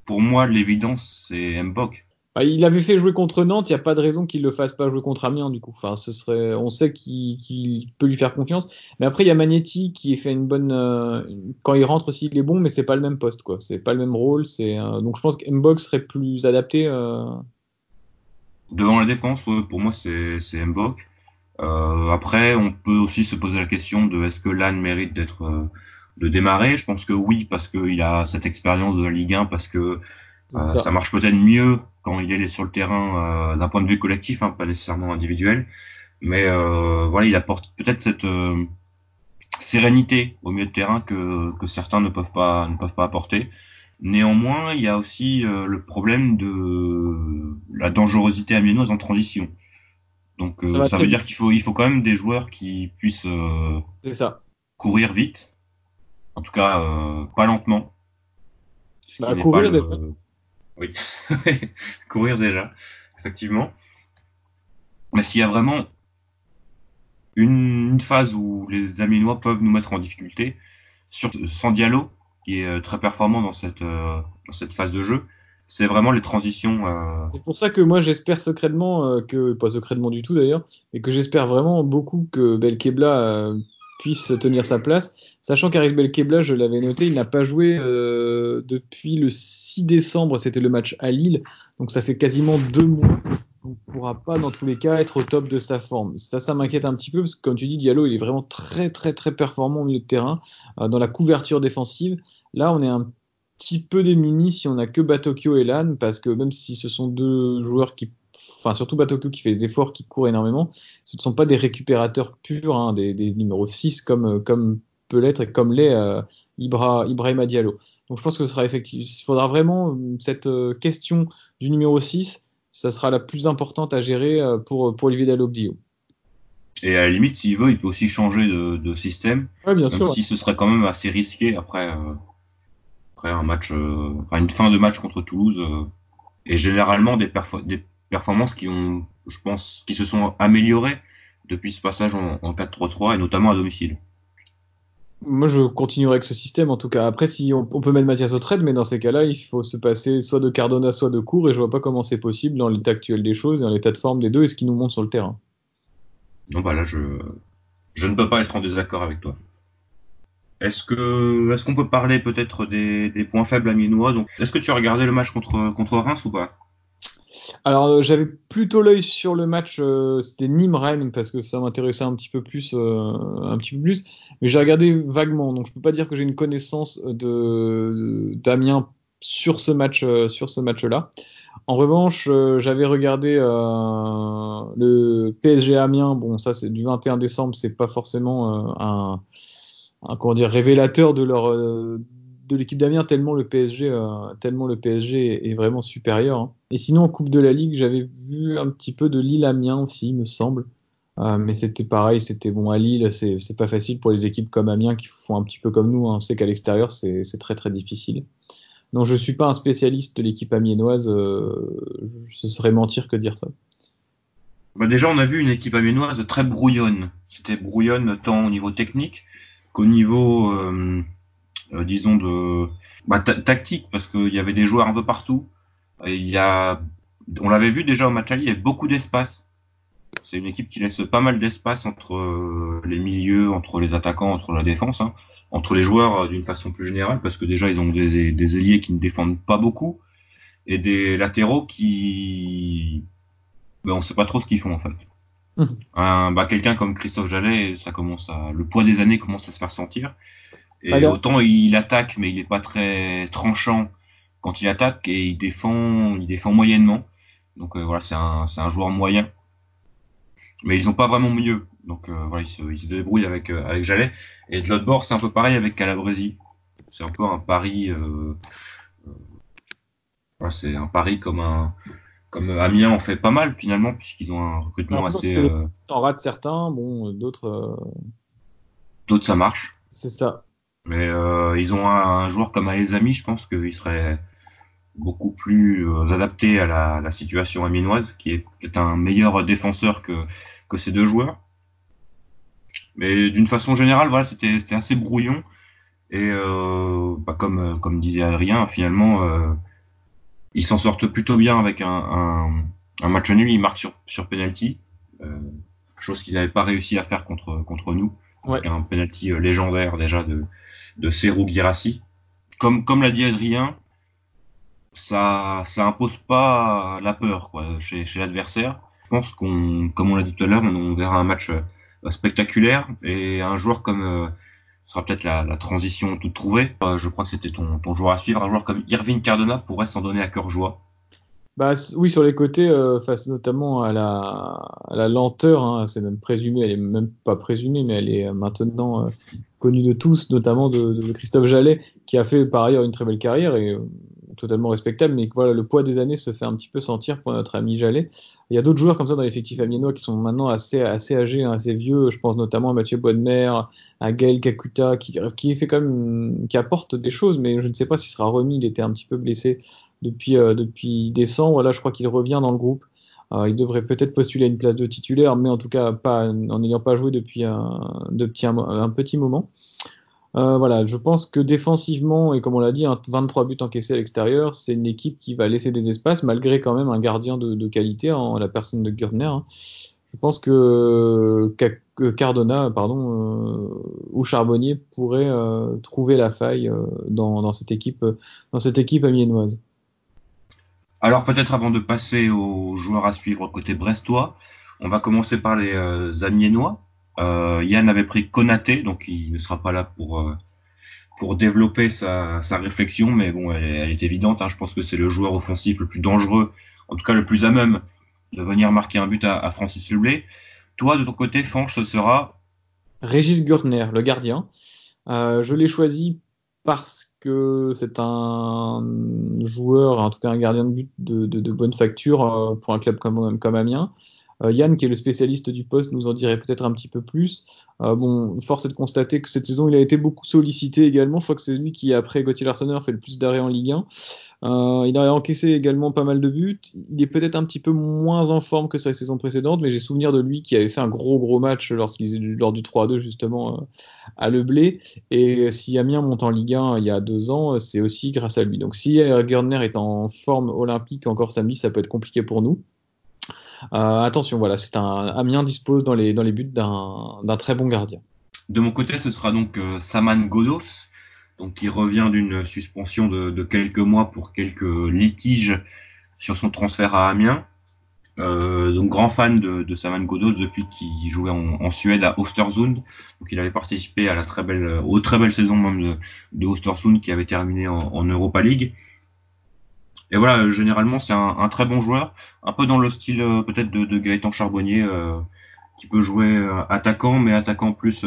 Pour moi, l'évidence, c'est Mbok. Bah, il avait fait jouer contre Nantes, il n'y a pas de raison qu'il le fasse pas jouer contre Amiens, du coup. Enfin, ce serait, on sait qu'il peut lui faire confiance. Mais après, il y a Magnetti qui fait une bonne. Euh, quand il rentre aussi, il est bon, mais c'est pas le même poste, quoi. C'est pas le même rôle. C'est euh, donc je pense que Mbok serait plus adapté. Euh. Devant la défense, pour moi, c'est Mbok. après, on peut aussi se poser la question de est-ce que Lannes mérite d'être de démarrer. Je pense que oui, parce qu'il a cette expérience de la Ligue 1, parce que euh, ça. marche peut-être mieux quand il est sur le terrain euh, d'un point de vue collectif, hein, pas nécessairement individuel. Mais euh, voilà, il apporte peut-être cette sérénité au milieu de terrain que, que certains ne peuvent pas ne peuvent pas apporter. Néanmoins, il y a aussi le problème de la dangerosité amiénoise en transition. Donc ça, ça veut dire qu'il faut il faut quand même des joueurs qui puissent ça. courir vite en tout cas, euh, pas lentement. Bah, courir déjà. Oui, courir déjà, effectivement. Mais s'il y a vraiment une, phase où les Aminois peuvent nous mettre en difficulté, sur, sans Diallo, qui est euh, très performant dans cette, euh, dans cette phase de jeu, c'est vraiment les transitions. C'est pour ça que moi j'espère secrètement, que pas secrètement du tout d'ailleurs, mais que j'espère vraiment beaucoup que Belkebla puisse tenir sa place. Sachant qu'Aris Belkebla, je l'avais noté, il n'a pas joué euh, depuis le 6 décembre, c'était le match à Lille, donc ça fait quasiment deux mois. On ne pourra pas dans tous les cas être au top de sa forme. Ça, ça m'inquiète un petit peu parce que comme tu dis, Diallo, il est vraiment très très très performant au milieu de terrain, euh, dans la couverture défensive. Là, on est un petit peu démunis si on a que Batokyo et Lan, parce que même si ce sont deux joueurs qui enfin surtout Batokyo qui fait des efforts, qui court énormément, ce ne sont pas des récupérateurs purs, hein, des, numéros 6 comme, comme peut l'être et comme l'est euh, Ibra, Ibrahima Diallo. Donc je pense que ce sera effectif. Il faudra vraiment cette question du numéro 6, ça sera la plus importante à gérer pour, pour Olivier Dalloglio. Et à la limite, s'il veut, il peut aussi changer de, de système. Bien même sûr. si ce serait quand même assez risqué après, euh, après un match, euh, enfin une fin de match contre Toulouse. Euh, et généralement des, perfo des performances qui ont, je pense, qui se sont améliorées depuis ce passage en, en 4-3-3 et notamment à domicile. Moi, je continuerai avec ce système en tout cas. Après, si on, peut mettre Mathias au trade, mais dans ces cas-là, il faut se passer soit de Cardona, soit de Cour, et je vois pas comment c'est possible dans l'état actuel des choses et dans l'état de forme des deux et ce qui nous montre sur le terrain. Non, bah là, je, ne peux pas être en désaccord avec toi. Est-ce qu'on peut parler peut-être des, points faibles amiénois Donc, est-ce que tu as regardé le match contre Reims ou pas? Alors, euh, j'avais plutôt l'œil sur le match, euh, c'était Nîmes-Rennes parce que ça m'intéressait un petit peu plus, euh, un petit peu plus. Mais j'ai regardé vaguement, donc je peux pas dire que j'ai une connaissance d'Amiens sur ce match, sur ce match-là. En revanche, j'avais regardé le PSG Amiens. Bon, ça c'est du 21 décembre, c'est pas forcément un, comment dire révélateur de leur de l'équipe d'Amiens tellement le PSG tellement le PSG est, est vraiment supérieur. Hein. Et sinon en Coupe de la Ligue, j'avais vu un petit peu de Lille Amiens aussi, il me semble. Euh, mais c'était pareil, c'était bon à Lille, c'est pas facile pour les équipes comme Amiens qui font un petit peu comme nous. Hein. On sait qu'à l'extérieur c'est très très difficile. Non, je suis pas un spécialiste de l'équipe amiénoise. Euh, ce serait mentir que dire ça. bah Déjà, on a vu une équipe amiénoise très brouillonne. C'était brouillonne tant au niveau technique qu'au niveau, euh, euh, disons, de bah, tactique, parce qu'il y avait des joueurs un peu partout. Il y a, on l'avait vu déjà au match aller, il y avait beaucoup d'espace. C'est une équipe qui laisse pas mal d'espace entre euh, les milieux, entre les attaquants, entre la défense. Hein entre les joueurs euh, d'une façon plus générale, parce que déjà ils ont des, des ailiers qui ne défendent pas beaucoup et des latéraux qui, ben, on sait pas trop ce qu'ils font en fait. Mmh. Un, bah, quelqu'un comme Christophe Jallet, ça commence à, le poids des années commence à se faire sentir. Et Alors... autant il attaque, mais il est pas très tranchant quand il attaque et il défend, il défend moyennement. Donc euh, voilà, c'est un, c'est un joueur moyen. Mais ils ont pas vraiment mieux. Donc euh, voilà, ils se, ils se débrouillent avec euh, avec Jallet. Et de l'autre bord, c'est un peu pareil avec Calabresi. C'est un peu un pari. Euh, voilà, c'est un pari comme un comme Amiens en fait pas mal finalement puisqu'ils ont un recrutement Alors, assez. Euh... En rate certains, bon, d'autres. D'autres ça marche. C'est ça. Mais ils ont un, un, joueur comme Aezami, je pense qu'il serait beaucoup plus adapté à la, la situation amiénoise, qui est, qui est un meilleur défenseur que que ces deux joueurs. Mais d'une façon générale, voilà, c'était c'était assez brouillon. Et euh, bah comme comme disait Adrien, finalement, euh, ils s'en sortent plutôt bien avec un, un, un match nul. Ils marquent sur sur penalty, euh, chose qu'ils n'avaient pas réussi à faire contre contre nous, ouais. avec un penalty légendaire déjà de de Serou Girassi. Comme comme l'a dit Adrien, ça ça impose pas la peur quoi chez chez l'adversaire. Je pense qu'on comme on l'a dit tout à l'heure, on, verra un match spectaculaire et un joueur comme euh, sera peut-être la, transition toute trouvée. Euh, je crois que c'était ton, ton, joueur à suivre. Un joueur comme Irving Cardona pourrait s'en donner à cœur joie. Bah oui, sur les côtés, euh, face notamment à la, la lenteur, hein, c'est même présumé, elle est même pas présumée, mais elle est maintenant euh, connue de tous, notamment de, de, Christophe Jallet, qui a fait par ailleurs une très belle carrière et euh, totalement respectable, mais voilà, le poids des années se fait un petit peu sentir pour notre ami Jallet. Il y a d'autres joueurs comme ça dans l'effectif amiénois qui sont maintenant assez, assez âgés, hein, assez vieux. Je pense notamment à Mathieu Boisdemer, à Gaël Kakuta, qui, qui fait quand même, qui apporte des choses, mais je ne sais pas s'il sera remis. Il était un petit peu blessé depuis, euh, depuis décembre. Là, je crois qu'il revient dans le groupe. Euh, il devrait peut-être postuler à une place de titulaire, mais en tout cas pas en n'ayant pas joué depuis un, depuis un, un petit moment. Euh, voilà, je pense que défensivement, et comme on l'a dit, hein, 23 buts encaissés à l'extérieur, c'est une équipe qui va laisser des espaces, malgré quand même un gardien de, qualité en la personne de Gürtner. Hein. Je pense que, Cardona pardon, euh, ou Charbonnier pourraient euh, trouver la faille dans, cette équipe, dans cette équipe amiénoise. Alors peut-être avant de passer aux joueurs à suivre côté brestois, on va commencer par les amiénois. Euh, Yann avait pris Konaté, donc il ne sera pas là pour euh, pour développer sa, sa réflexion, mais bon, elle, est évidente. Hein, je pense que c'est le joueur offensif le plus dangereux, en tout cas le plus à même de venir marquer un but à, Francis Leblé. Toi, de ton côté, Fanch, ce sera Régis Gurtner, le gardien. Euh, je l'ai choisi parce que c'est un joueur, en tout cas un gardien de but de, de, bonne facture euh, pour un club comme, comme Amiens. Euh, Yann, qui est le spécialiste du poste, nous en dirait peut-être un petit peu plus. Euh, bon, force est de constater que cette saison, il a été beaucoup sollicité également. Je crois que c'est lui qui, après Gauthier Larsonneur, fait le plus d'arrêts en Ligue 1. Euh, il a encaissé également pas mal de buts. Il est peut-être un petit peu moins en forme que sur les saisons précédentes, mais j'ai souvenir de lui qui avait fait un gros gros match lorsqu'il lors du 3-2 justement à Le Blé. Et si Amiens monte en Ligue 1 il y a deux ans, c'est aussi grâce à lui. Donc si Gardner est en forme olympique encore samedi, ça peut être compliqué pour nous. Euh, attention, voilà, c'est un Amiens dispose dans les, buts d'un très bon gardien. De mon côté, ce sera donc euh, Saman Godos, donc qui revient d'une suspension de, quelques mois pour quelques litiges sur son transfert à Amiens. Euh, donc grand fan de, Saman Godos depuis qu'il jouait en, Suède à Ostersund. Donc il avait participé à la très belle, aux très belles saisons même de, de qui avait terminé en Europa League. Et voilà, euh, généralement, c'est un, très bon joueur, un peu dans le style euh, peut-être de, de, Gaëtan Charbonnier, euh, qui peut jouer attaquant, mais attaquant plus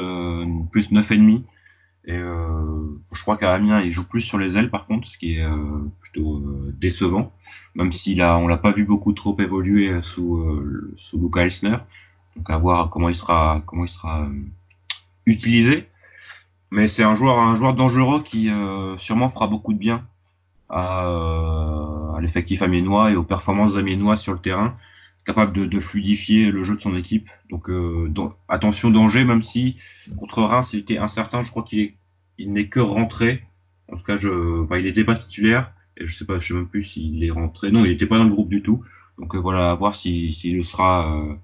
plus neuf et demi. Et je crois qu'à Amiens, il joue plus sur les ailes par contre, ce qui est plutôt décevant, même s'il a, on l'a pas vu beaucoup trop évoluer sous sous Luca Elsner. Donc à voir comment il sera comment il sera utilisé. Mais c'est un joueur un joueur dangereux qui sûrement fera beaucoup de bien à, à l'effectif amiénois et aux performances amiénois sur le terrain, capable de, de, fluidifier le jeu de son équipe. Donc euh, attention danger, même si contre Reims il était incertain, je crois qu'il est, il n'est que rentré. En tout cas, je, enfin, il n'était pas titulaire et je sais pas, je sais même plus s'il est rentré. Non, il n'était pas dans le groupe du tout. Donc euh, voilà, à voir s'il si, le sera. Euh,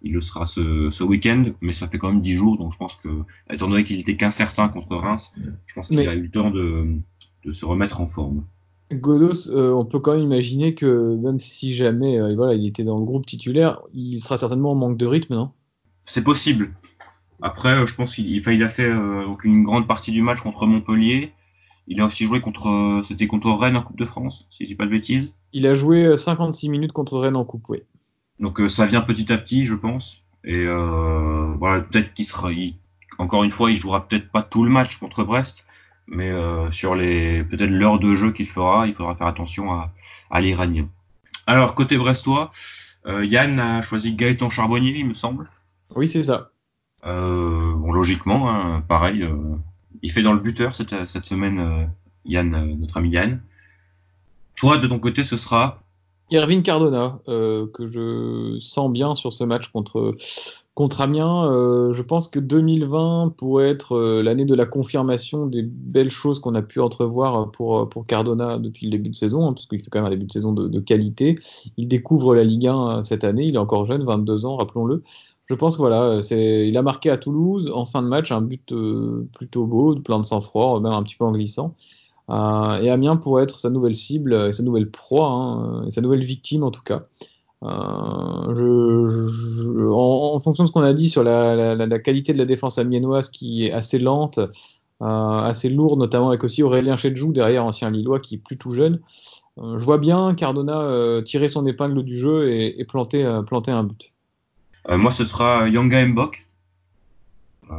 il le sera ce, ce week-end, mais ça fait quand même 10 jours, donc je pense que, étant donné qu'il était qu'incertain contre Reims, je pense qu'il a eu le temps de, de se remettre en forme. Godos, euh, on peut quand même imaginer que même si jamais euh, voilà, il était dans le groupe titulaire, il sera certainement en manque de rythme, non? C'est possible. Après, euh, je pense qu'il il a fait une grande partie du match contre Montpellier. Il a aussi joué contre, c'était contre Rennes en Coupe de France, si je dis pas de bêtises. Il a joué 56 minutes contre Rennes en Coupe, oui. Donc ça vient petit à petit, je pense. Et voilà, peut-être qu'il sera, encore une fois, il jouera peut-être pas tout le match contre Brest, mais euh, sur les peut-être l'heure de jeu qu'il fera, il faudra faire attention à, à l'Iranien. Alors côté brestois, euh, Yann a choisi Gaëtan Charbonnier, il me semble. Oui, c'est ça. Euh, bon, logiquement, hein, pareil, euh, il fait dans le buteur cette, cette semaine, euh, Yann, notre ami Yann. Toi, de ton côté, ce sera? Irvine Cardona, que je sens bien sur ce match contre Contre Amiens, euh, je pense que 2020 pourrait être euh, l'année de la confirmation des belles choses qu'on a pu entrevoir pour, pour Cardona depuis le début de saison, hein, parce qu'il fait quand même un début de saison de, qualité. Il découvre la Ligue 1 euh, cette année, il est encore jeune, 22 ans, rappelons-le. Je pense que voilà, il a marqué à Toulouse en fin de match un but plutôt beau, plein de sang-froid, même un petit peu en glissant. et Amiens pourrait être sa nouvelle cible, sa nouvelle proie, hein, sa nouvelle victime en tout cas. Euh, en, fonction de ce qu'on a dit sur la, qualité de la défense amiénoise qui est assez lente, euh, assez lourde, notamment avec aussi Aurélien Chedjou derrière, ancien Lillois, qui est plus tout jeune. Euh, je vois bien Cardona tirer son épingle du jeu et, planter, planter un but. moi, ce sera Yanga Mbok.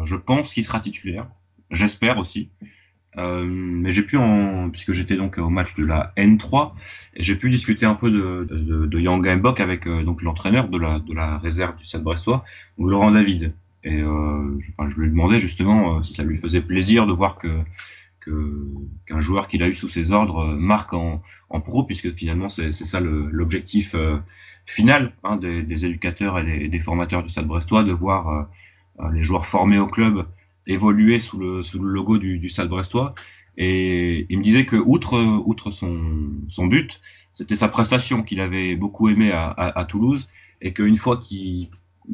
je pense qu'il sera titulaire. J'espère aussi. Euh, mais j'ai pu en, puisque j'étais donc au match de la N3, j'ai pu discuter un peu de, de, de Yang avec euh, donc l'entraîneur de la, de la réserve du Stade Brestois, Laurent David. Et euh, je, lui ai demandé justement euh, si ça lui faisait plaisir de voir que qu'un joueur qu'il a eu sous ses ordres marque en, en pro, puisque finalement c'est ça l'objectif final hein, des, des, éducateurs et des, des, formateurs du Stade Brestois, de voir les joueurs formés au club évolué sous le, sous le logo du, du Stade Brestois. Et il me disait que outre, outre son, son but, c'était sa prestation qu'il avait beaucoup aimé à, à, à Toulouse et qu'une fois qu'il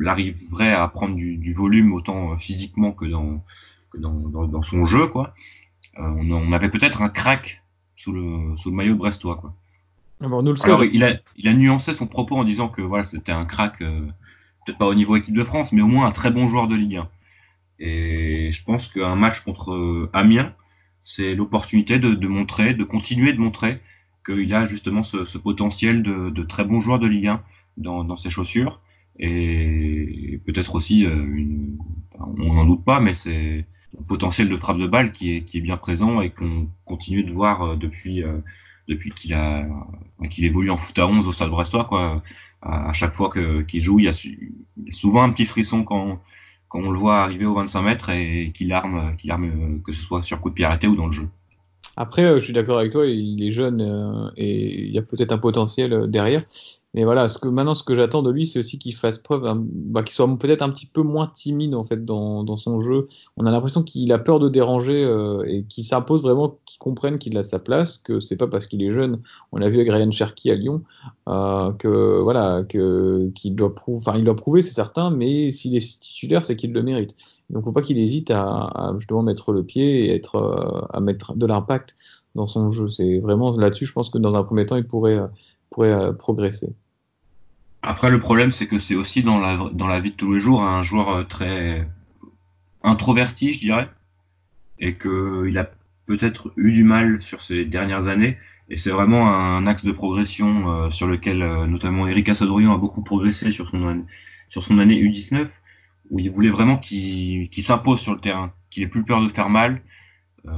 arriverait à prendre du, du, volume autant physiquement que dans, que dans, dans, dans son jeu, quoi, euh, on, on, avait peut-être un crack sous le, sous le maillot brestois, quoi. Nous le Alors il, a, il a nuancé son propos en disant que voilà, c'était un crack, euh, peut-être pas au niveau équipe de France, mais au moins un très bon joueur de Ligue 1. Et je pense qu'un match contre euh, Amiens, c'est l'opportunité de, de, montrer, de continuer de montrer qu'il a justement ce, ce potentiel de, de, très bons joueurs de Ligue 1 dans, dans ses chaussures. Et peut-être aussi, euh, une, on n'en doute pas, mais c'est potentiel de frappe de balle qui est, qui est bien présent et qu'on continue de voir depuis depuis qu'il a qu'il évolue en foot à 11 au Stade Brestois quoi. À, chaque fois qu'il joue, il y, a, souvent un petit frisson quand quand on le voit arriver aux 25 mètres et qu'il arme qu'il arme que ce soit sur coup de pied arrêté ou dans le jeu. Après, je suis d'accord avec toi, il est jeune et il y a peut-être un potentiel derrière. Mais voilà, ce que maintenant, ce que j'attends de lui, c'est aussi qu'il fasse preuve, bah, qu'il soit peut-être un petit peu moins timide en fait dans, son jeu. On a l'impression qu'il a peur de déranger euh, et qu'il s'impose vraiment, qu'il comprenne qu'il a sa place, que c'est pas parce qu'il est jeune. On l'a vu avec Ryan Cherky à Lyon, euh, que voilà, qu'il doit prouver, enfin il doit prouver, c'est certain, mais s'il est titulaire, c'est qu'il le mérite. Donc faut pas qu'il hésite à, justement mettre le pied et être euh, à mettre de l'impact dans son jeu. C'est vraiment là-dessus, je pense que dans un premier temps, il pourrait progresser. Après, le problème, c'est que c'est aussi dans la, dans la vie de tous les jours un joueur euh, très introverti, je dirais, et qu'il a peut-être eu du mal sur ces dernières années. Et c'est vraiment un axe de progression euh, sur lequel euh, notamment Eric Assadorian a beaucoup progressé sur son, sur son année U19, où il voulait vraiment qu'il s'impose sur le terrain, qu'il ait plus peur de faire mal,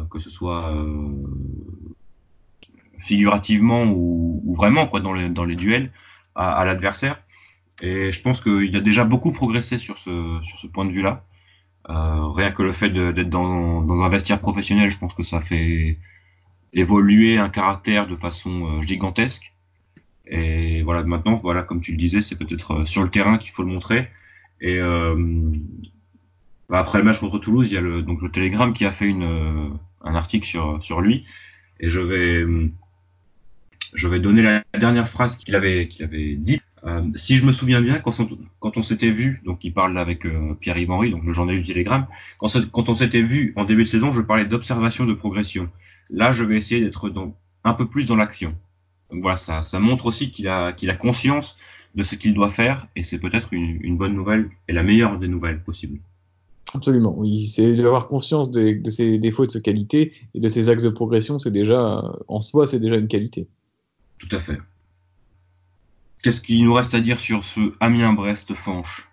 que ce soit figurativement ou, vraiment quoi dans dans les duels à, l'adversaire. Et je pense qu'il a déjà beaucoup progressé sur ce, sur ce point de vue-là. Euh, rien que le fait d'être dans, dans, un vestiaire professionnel, je pense que ça fait évoluer un caractère de façon euh, gigantesque. Et voilà, maintenant, voilà, comme tu le disais, c'est peut-être euh, sur le terrain qu'il faut le montrer. Et bah après le match contre Toulouse, il y a le, donc le Télégramme qui a fait une, un article sur, sur lui. Et je vais, je vais donner la dernière phrase qu'il avait, dit. Euh, si je me souviens bien, quand on, s'était vu, donc il parle avec euh, Pierre-Yves Henry, donc le journaliste du Télégramme, quand, quand on s'était vu en début de saison, je parlais d'observation de progression. Là, je vais essayer d'être un peu plus dans l'action. Donc voilà, ça, montre aussi qu'il a, conscience de ce qu'il doit faire, et c'est peut-être une, bonne nouvelle et la meilleure des nouvelles possibles. Absolument, oui, c'est d'avoir conscience de, ses défauts et de ses qualités et de ses axes de progression, c'est déjà, en soi, c'est déjà une qualité. Tout à fait. Qu'est-ce qu'il nous reste à dire sur ce Amiens-Brest-Fanche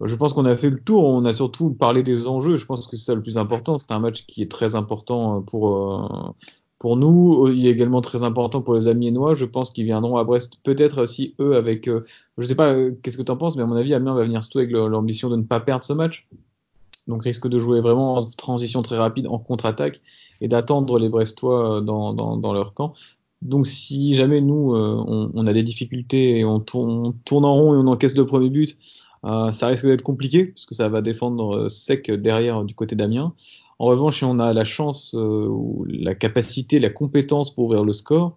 Je pense qu'on a fait le tour. On a surtout parlé des enjeux. Je pense que c'est ça le plus important. C'est un match qui est très important pour, euh, pour nous. Il est également très important pour les Amiénois. Je pense qu'ils viendront à Brest peut-être aussi eux avec. Euh, je sais pas euh, qu'est-ce que tu en penses, mais à mon avis, Amiens va venir surtout avec l'ambition de ne pas perdre ce match. Donc risque de jouer vraiment en transition très rapide en contre-attaque et d'attendre les Brestois dans leur camp. Donc si jamais nous, euh, on, a des difficultés et on tourne, en rond et on encaisse le premier but, euh, ça risque d'être compliqué parce que ça va défendre euh, sec derrière du côté d'Amiens. En revanche, si on a la chance ou la capacité, la compétence pour ouvrir le score,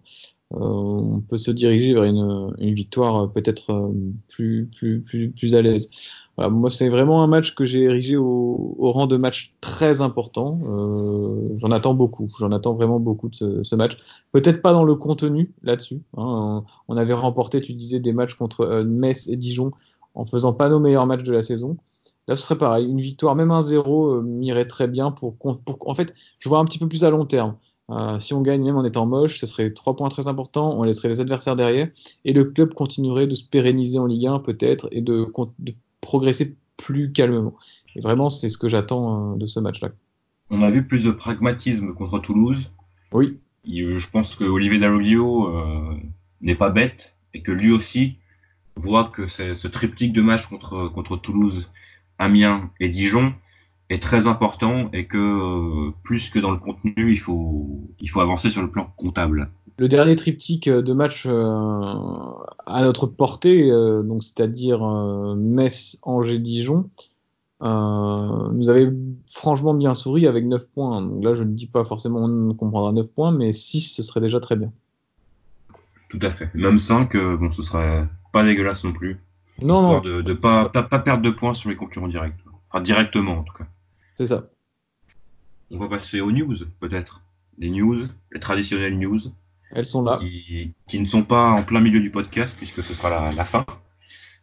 on peut se diriger vers une, victoire peut-être plus à l'aise. Moi, c'est vraiment un match que j'ai érigé au, rang de match très important. Euh, j'en attends beaucoup. J'en attends vraiment beaucoup de ce, match. Peut-être pas dans le contenu là-dessus. Hein. On avait remporté, tu disais, des matchs contre euh, Metz et Dijon en faisant pas nos meilleurs matchs de la saison. Là, ce serait pareil. Une victoire, même un 0 euh, m'irait très bien pour, pour, En fait, je vois un petit peu plus à long terme. Euh, si on gagne même en étant moche, ce serait trois points très importants. On laisserait les adversaires derrière et le club continuerait de se pérenniser en Ligue 1 peut-être et de progresser plus calmement. Et vraiment, c'est ce que j'attends euh, de ce match-là. On a vu plus de pragmatisme contre Toulouse. Oui. Je pense que Olivier Dalloglio euh, n'est pas bête et que lui aussi voit que ce triptyque de matchs contre, contre Toulouse, Amiens et Dijon est très important et que euh, plus que dans le contenu, il faut, il faut avancer sur le plan comptable le dernier triptyque de match euh, à notre portée, euh, donc c'est-à-dire euh, Metz, Angers, Dijon, euh, nous avait franchement bien souri avec 9 points. Donc là, je ne dis pas forcément qu'on prendra 9 points, mais 6, ce serait déjà très bien. Tout à fait. Même 5, euh, bon, ce serait pas dégueulasse non plus. Non, non. De, pas, pas, pas, perdre de points sur les concurrents directs. Enfin, directement en tout cas. C'est ça. On va passer aux news, peut-être. Les news, les traditionnelles news. Elles sont là. Qui, ne sont pas en plein milieu du podcast, puisque ce sera la, fin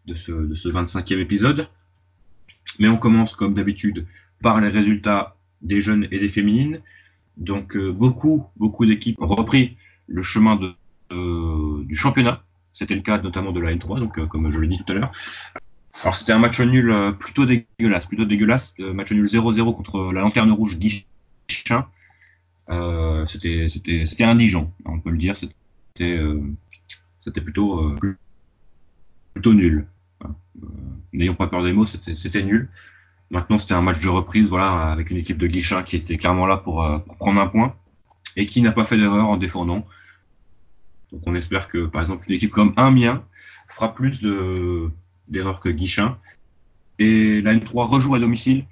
de ce, de ce 25e épisode. Mais on commence, comme d'habitude, par les résultats des jeunes et des féminines. Donc, euh, beaucoup, beaucoup d'équipes ont repris le chemin du championnat. C'était le cas notamment de la N3, donc euh, comme je l'ai dit tout à l'heure. Alors c'était un match nul euh, plutôt dégueulasse, plutôt dégueulasse. Match nul 0-0 contre la Lanterne Rouge Guichin. Euh, c'était indigent, on peut le dire. C'était euh, euh, plutôt nul. N'ayons pas peur des mots, c'était nul. Maintenant c'était un match de reprise, voilà, avec une équipe de Guichin qui était clairement là pour, pour prendre un point et qui n'a pas fait d'erreur en défendant. Donc on espère que par exemple une équipe comme Amiens fera plus de d'erreurs que Guichin. Et la N3 rejoue à domicile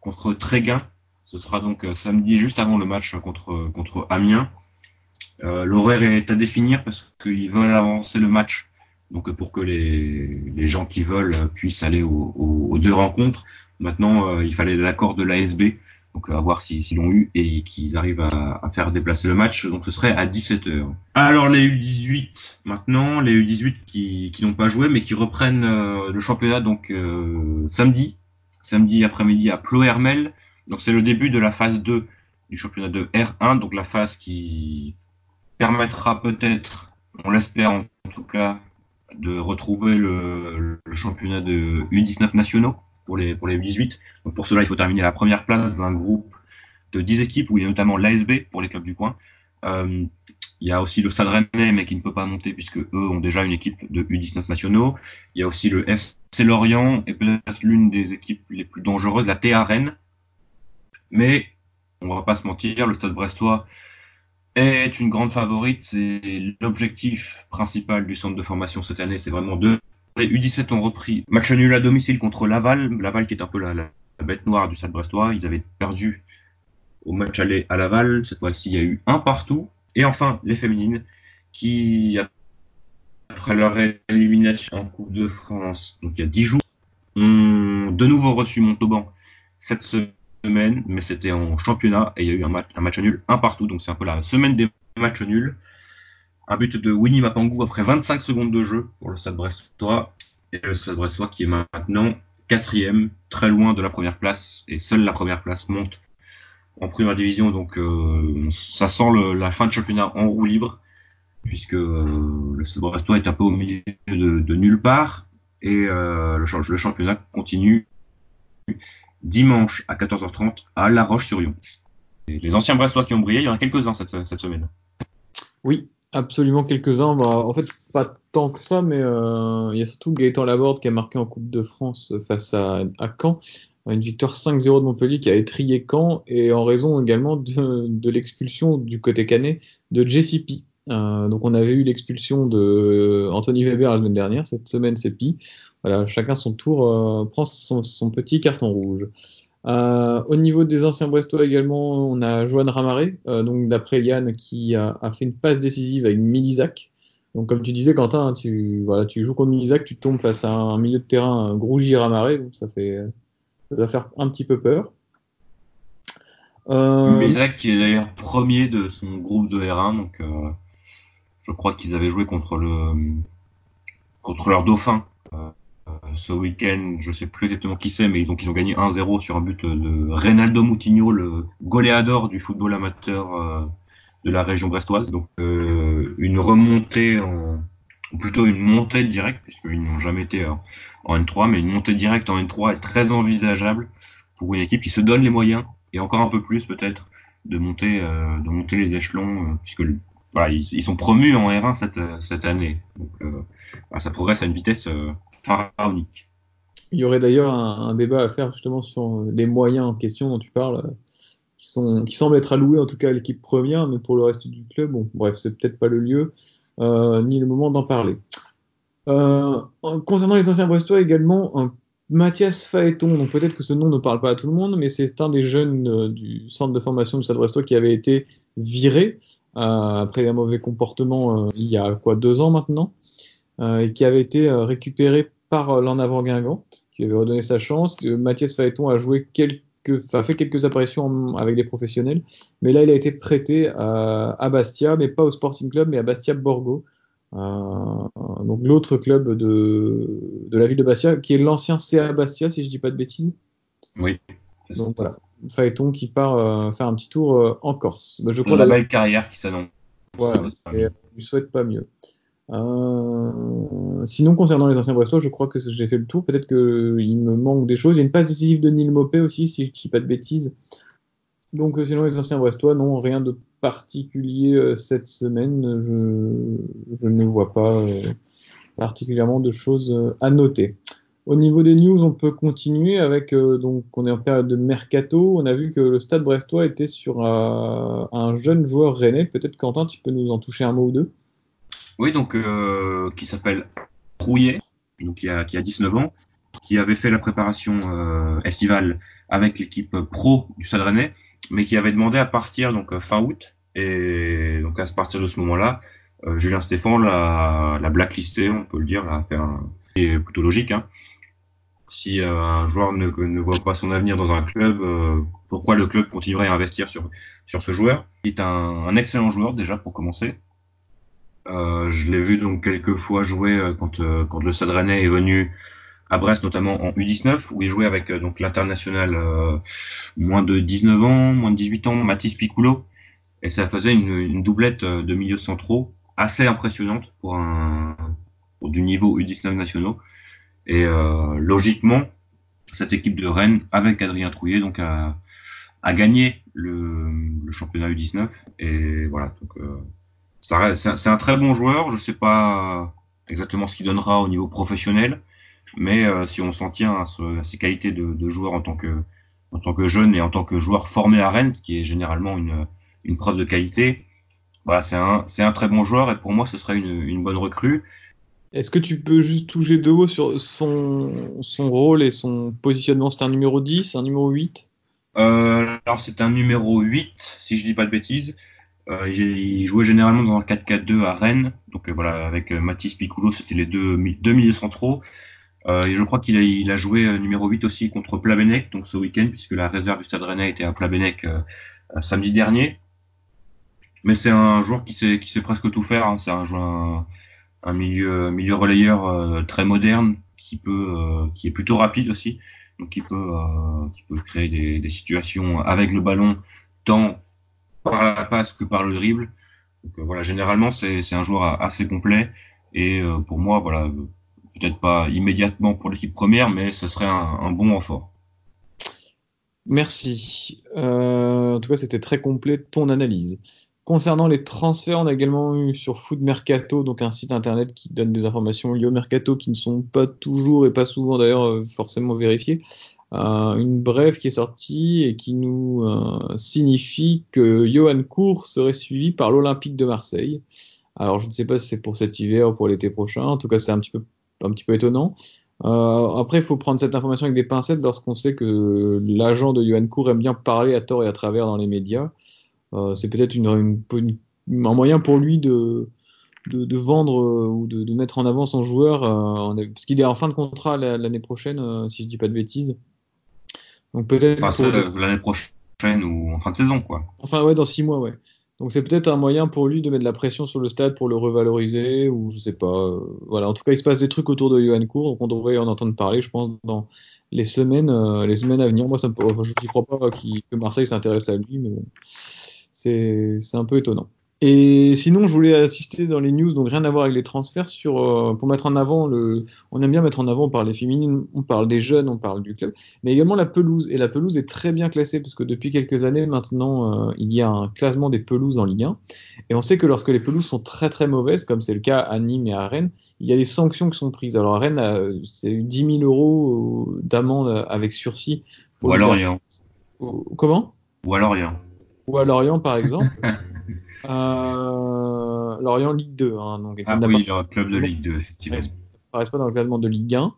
contre Tréguin. Ce sera donc euh, samedi juste avant le match contre, contre Amiens. Euh, L'horaire est à définir parce qu'ils veulent avancer le match. Donc pour que les, les gens qui veulent puissent aller aux, deux rencontres. Maintenant, euh, il fallait l'accord de l'ASB donc à voir s'ils l'ont eu et qu'ils arrivent à, à, faire déplacer le match. Donc ce serait à 17h. Alors les U18 maintenant, les U18 qui, qui n'ont pas joué mais qui reprennent euh, le championnat donc euh, samedi, samedi après-midi à Plohermel. Donc c'est le début de la phase 2 du championnat de R1, donc la phase qui permettra peut-être, on l'espère en tout cas, de retrouver le, championnat de U19 nationaux pour les, pour les 18. Donc pour cela, il faut terminer la première place d'un groupe de 10 équipes où il y a notamment l'ASB pour les clubs du coin. Euh, il y a aussi le Stade Rennais, mais qui ne peut pas monter puisque eux ont déjà une équipe de U19 nationaux. Il y a aussi le FC Lorient et peut-être l'une des équipes les plus dangereuses, la TA Rennes. Mais on va pas se mentir, le Stade Brestois est une grande favorite. C'est l'objectif principal du centre de formation cette année. C'est vraiment de les U17 ont repris match nul à domicile contre Laval. Laval qui est un peu la, bête noire du Stade Brestois. Ils avaient perdu au match aller à Laval. Cette fois-ci, il y a eu un partout. Et enfin, les féminines qui, après leur élimination en Coupe de France, donc il y a 10 jours, ont de nouveau reçu Montauban cette semaine, mais c'était en championnat et il y a eu un match, nul, un partout. Donc c'est un peu la semaine des matchs nuls. Un but de Winnie Mapangou après 25 secondes de jeu pour le Stade Brestois. Et le Stade Brestois qui est maintenant quatrième, très loin de la première place. Et seule la première place monte en première division. Donc euh, ça sent la fin de championnat en roue libre. Puisque euh, le Stade Brestois est un peu au milieu de, nulle part. Et euh, le, championnat continue dimanche à 14h30 à La Roche-sur-Yon. Les anciens Brestois qui ont brillé, il y en a quelques-uns cette, semaine. Oui, Absolument quelques-uns. Bah, en fait, pas tant que ça, mais euh, il y a surtout Gaëtan Laborde qui a marqué en Coupe de France face à, Caen. Une victoire 5-0 de Montpellier qui a étrié Caen et en raison également de, l'expulsion du côté canet de JCP. Euh, donc on avait eu l'expulsion de Anthony Weber la semaine dernière. Cette semaine, c'est Pi. Voilà, chacun son tour euh, prend son, petit carton rouge. Euh, au niveau des anciens Brestois également, on a Joanne Ramaré, euh, d'après Yann, qui a, fait une passe décisive avec Milizac. Donc comme tu disais Quentin, hein, tu, voilà, tu joues contre Milizac, tu tombes face à un milieu de terrain Grougy Ramaré, ça fait faire un petit peu peur. Euh... Milizac qui est d'ailleurs premier de son groupe de R1, donc euh, je crois qu'ils avaient joué contre leur dauphin ce week-end, je sais plus exactement qui c'est, mais donc ils ont gagné 1-0 sur un but de Reynaldo Moutinho, le goléador du football amateur euh, de la région brestoise. Donc euh, une remontée en plutôt une montée directe, puisqu'ils n'ont jamais été en, en, N3, mais une montée directe en N3 est très envisageable pour une équipe qui se donne les moyens, et encore un peu plus peut-être, de monter, euh, de monter les échelons, euh, puisque ils, sont promus en R1 cette, année. Donc ça progresse à une vitesse Il y aurait d'ailleurs un, débat à faire justement sur les moyens en question dont tu parles, qui, sont, qui semblent être alloués en tout cas à l'équipe première, mais pour le reste du club, bon, bref, c'est peut-être pas le lieu euh, ni le moment d'en parler. Euh, concernant les anciens Brestois également, un Mathias Phaéton, donc peut-être que ce nom ne parle pas à tout le monde, mais c'est un des jeunes euh, du centre de formation du Stade Brestois qui avait été viré euh, après un mauvais comportement euh, il y a quoi deux ans maintenant, et qui avait été récupéré par l'en avant Guingamp, qui lui avait redonné sa chance. Mathias Phaéton a joué quelques a fait quelques apparitions avec des professionnels, mais là il a été prêté à, à Bastia, mais pas au Sporting Club, mais à Bastia Borgo, euh, donc l'autre club de, de la ville de Bastia, qui est l'ancien CA Bastia, si je dis pas de bêtises. Oui. Donc voilà, Phaéton qui part euh, faire un petit tour euh, en Corse. Bah, je crois la belle carrière qui s'annonce. Voilà, et, je souhaite pas mieux. Euh, sinon, concernant les anciens Brestois, je crois que j'ai fait le tour. Peut-être qu'il me manque des choses. Il y a une passe décisive de Neil Mopé aussi, si je ne dis pas de bêtises. Donc, euh, sinon, les anciens Brestois, non, rien de particulier euh, cette semaine. Je, je, ne vois pas particulièrement de choses à noter. Au niveau des news, on peut continuer avec donc on est en période de mercato. On a vu que le Stade Brestois était sur un jeune joueur rennais. Peut-être Quentin, tu peux nous en toucher un mot ou deux. Oui, donc euh, qui s'appelle Rouillet, donc qui a, qui a 19 ans, qui avait fait la préparation euh, estivale avec l'équipe pro du Stade mais qui avait demandé à partir donc fin août. Et donc à partir de ce moment-là, euh, Julien Stéphane l'a, l'a blacklisté, on peut le dire, un, c'est plutôt logique. Hein. Si euh, un joueur ne, ne, voit pas son avenir dans un club, euh, pourquoi le club continuerait à investir sur, sur ce joueur? Qui est un, un excellent joueur déjà pour commencer, euh, je l'ai vu donc quelques fois jouer euh, quand, euh, quand le Stade est venu à Brest, notamment en U19, où il jouait avec donc l'international moins de 19 ans, moins de 18 ans, Mathis Piccolo, et ça faisait une, une doublette de milieux centraux assez impressionnante pour un pour du niveau U19 nationaux. Et euh, logiquement, cette équipe de Rennes, avec Adrien Trouillet, donc a, a gagné le, le championnat U19. Et voilà, donc euh, c'est un très bon joueur. Je ne sais pas exactement ce qu'il donnera au niveau professionnel, mais euh, si on s'en tient à, ses qualités de, joueur en tant que en tant que jeune et en tant que joueur formé à Rennes, qui est généralement une, une preuve de qualité, voilà, c'est un, un très bon joueur et pour moi ce serait une, une bonne recrue. Est-ce que tu peux juste toucher de haut sur son, son rôle et son positionnement? C'est un numéro 10, un numéro 8 euh, Alors c'est un numéro 8, si je dis pas de bêtises. Euh, il jouait généralement dans un 4-4-2 à Rennes. Donc euh, voilà, avec euh, Mathis Piccolo, c'était les deux, milieux centraux. et je crois qu'il a, il a joué numéro 8 aussi contre Plabenec, donc ce week-end, puisque la réserve du Stade Rennais était à Plabenec samedi dernier. Mais c'est un joueur qui sait, qui sait presque tout faire. Hein. C'est un joueur, un, milieu, milieu relayeur très moderne, qui peut, qui est plutôt rapide aussi, donc qui peut, qui peut créer des, des situations avec le ballon, tant par la passe que par le dribble. Donc, euh, voilà, généralement c'est un joueur assez complet et euh, pour moi voilà peut-être pas immédiatement pour l'équipe première, mais ce serait un, bon renfort. Merci. Euh, en tout cas, c'était très complet ton analyse. Concernant les transferts, on a également eu sur Food Mercato, donc un site internet qui donne des informations liées au mercato qui ne sont pas toujours et pas souvent d'ailleurs forcément vérifiées. Euh, une brève qui est sortie et qui nous euh, signifie que Johan Cour serait suivi par l'Olympique de Marseille. Alors je ne sais pas si c'est pour cet hiver ou pour l'été prochain. En tout cas, c'est un petit peu un petit peu étonnant. Euh, après, il faut prendre cette information avec des pincettes lorsqu'on sait que l'agent de Johan Cour aime bien parler à tort et à travers dans les médias. C'est peut-être un moyen pour lui de, vendre ou de, mettre en avant son joueur, parce qu'il est en fin de contrat l'année prochaine, si je dis pas de bêtises. Donc peut-être enfin, l'année prochaine ou en fin de saison, quoi. Enfin, ouais, dans six mois, ouais. Donc c'est peut-être un moyen pour lui de mettre de la pression sur le stade pour le revaloriser ou je sais pas. Euh, voilà, en tout cas, il se passe des trucs autour de Johan Cour, donc on devrait en entendre parler, je pense, dans les semaines, euh, les semaines à venir. Moi, ça me, enfin, je ne crois pas que Marseille s'intéresse à lui, mais bon, c'est un peu étonnant. Et sinon, je voulais assister dans les news, donc rien à voir avec les transferts, sur, euh, pour mettre en avant le. On aime bien mettre en avant, on parle des féminines, on parle des jeunes, on parle du club, mais également la pelouse. Et la pelouse est très bien classée, parce que depuis quelques années maintenant, euh, il y a un classement des pelouses en Ligue 1. Et on sait que lorsque les pelouses sont très très mauvaises, comme c'est le cas à Nîmes et à Rennes, il y a des sanctions qui sont prises. Alors à Rennes, c'est 10 000 euros d'amende avec sursis. Ou à Lorient. Comment? Ou à Lorient. Ou à Lorient, par exemple. Euh, Lorient Ligue 2. Hein, donc, ah oui, le club de Ligue 2, effectivement. Ne pas dans le classement de Ligue 1.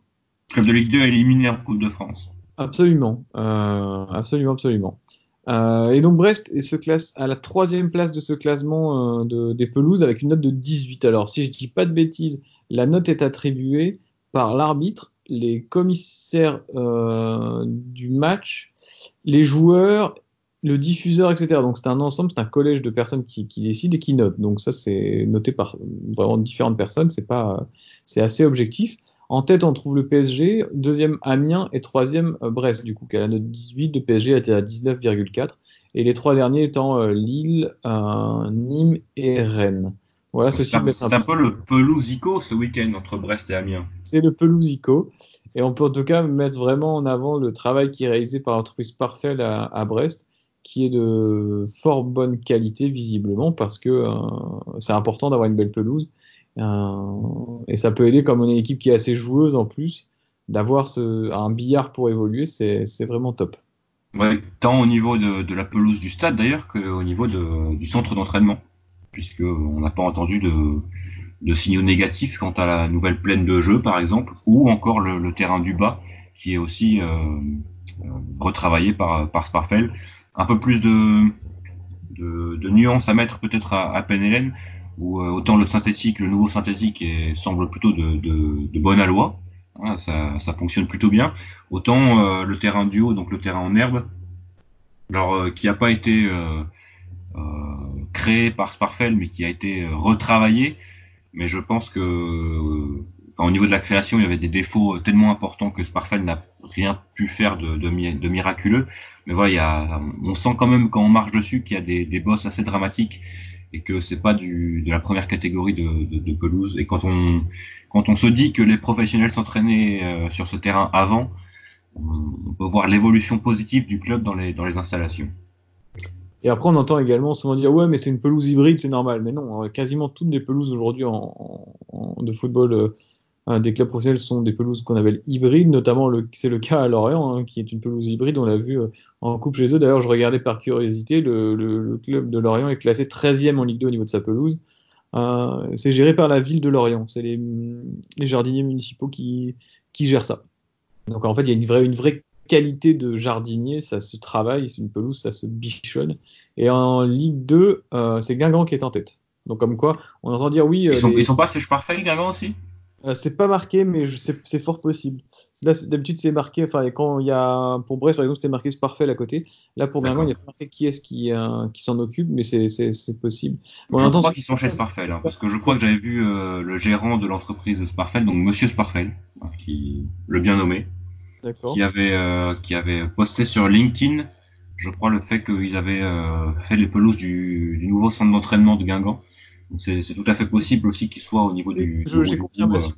Club de Ligue 2 éliminé en Coupe de France. Absolument, euh, absolument, absolument. Euh, et donc Brest se classe à la troisième place de ce classement euh, de, des pelouses avec une note de 18. Alors si je dis pas de bêtises, la note est attribuée par l'arbitre, les commissaires du match, les joueurs le diffuseur, etc. Donc c'est un ensemble, c'est un collège de personnes qui, qui décident et qui notent. Donc ça c'est noté par vraiment différentes personnes, c'est pas, c'est assez objectif. En tête, on trouve le PSG, deuxième Amiens et troisième euh, Brest, du coup, qui a la note 18. Le PSG était à 19,4. Et les trois derniers étant euh, Lille, euh, Nîmes et Rennes. Voilà, C'est ceci un, c'est un peu le pelousico ce week-end entre Brest et Amiens. C'est le pelousico. Et on peut en tout cas mettre vraiment en avant le travail qui est réalisé par l'entreprise Parfait à, à Brest, qui est de fort bonne qualité visiblement, parce que euh, c'est important d'avoir une belle pelouse. Euh, et ça peut aider, comme on est une équipe qui est assez joueuse en plus, d'avoir un billard pour évoluer, c'est vraiment top. Ouais, tant au niveau de, la pelouse du stade d'ailleurs qu'au niveau du centre d'entraînement, puisque on n'a pas entendu de, signaux négatifs quant à la nouvelle plaine de jeu par exemple, ou encore le, terrain du bas qui est aussi euh, retravaillé par par. Un peu plus de, de, de nuances à mettre peut-être à, à Penelen, où euh, autant le synthétique, le nouveau synthétique est, semble plutôt de, de, de bonne aloi, hein, ça, ça fonctionne plutôt bien. Autant euh, le terrain du haut, donc le terrain en herbe, alors euh, qui n'a pas été créé par Sparfell, mais qui a été retravaillé. Mais je pense que, au niveau de la création, il y avait des défauts tellement importants que Sparfell n'a rien pu faire de, de, mi- de miraculeux. Mais voilà, on sent quand même quand on marche dessus qu'il y a des, des bosses assez dramatiques et que c'est pas de la première catégorie de, pelouse. Et quand on, se dit que les professionnels s'entraînaient euh, sur ce terrain avant, on, peut voir l'évolution positive du club dans les, installations. Et après, on entend également souvent dire ouais, mais c'est une pelouse hybride, c'est normal. Mais non, euh, quasiment toutes les pelouses aujourd'hui en, de football euh, des clubs professionnels sont des pelouses qu'on appelle hybrides, notamment c'est le cas à Lorient, hein, qui est une pelouse hybride. On l'a vu euh, en coupe chez eux. D'ailleurs, je regardais par curiosité, le, le- le club de Lorient est classé 13e en Ligue 2 au niveau de sa pelouse. Euh, c'est géré par la ville de Lorient. C'est les, les jardiniers municipaux qui, qui gèrent ça. Donc en fait, il y a une vraie, une vraie qualité de jardinier, ça se travaille, c'est une pelouse, ça se bichonne. Et en Ligue 2, euh, c'est Guingamp qui est en tête. Donc comme quoi, on entend dire oui, euh, Ils sont, les- ils sont pas sèche parfait, Guingamp aussi? Euh, c'est pas marqué, mais c'est fort possible. Là, d'habitude, c'est marqué. Enfin, quand il y a pour Brest, par exemple, c'était marqué Sparfell à côté. Là, pour Guingamp, il n'y a pas marqué qui est-ce qui, euh, qui s'en occupe, mais c'est possible. Bon, je crois qu'ils sont chez Sparfell, hein, parce que je crois que j'avais vu euh, le gérant de l'entreprise Sparfell, donc Monsieur Sparfell, hein, qui le bien nommé, qui avait qui avait posté sur LinkedIn, je crois le fait qu'ils avaient fait les pelouses du, du nouveau centre d'entraînement de Guingamp. C'est tout à fait possible aussi qu'il soit au niveau du. J'ai confirmation,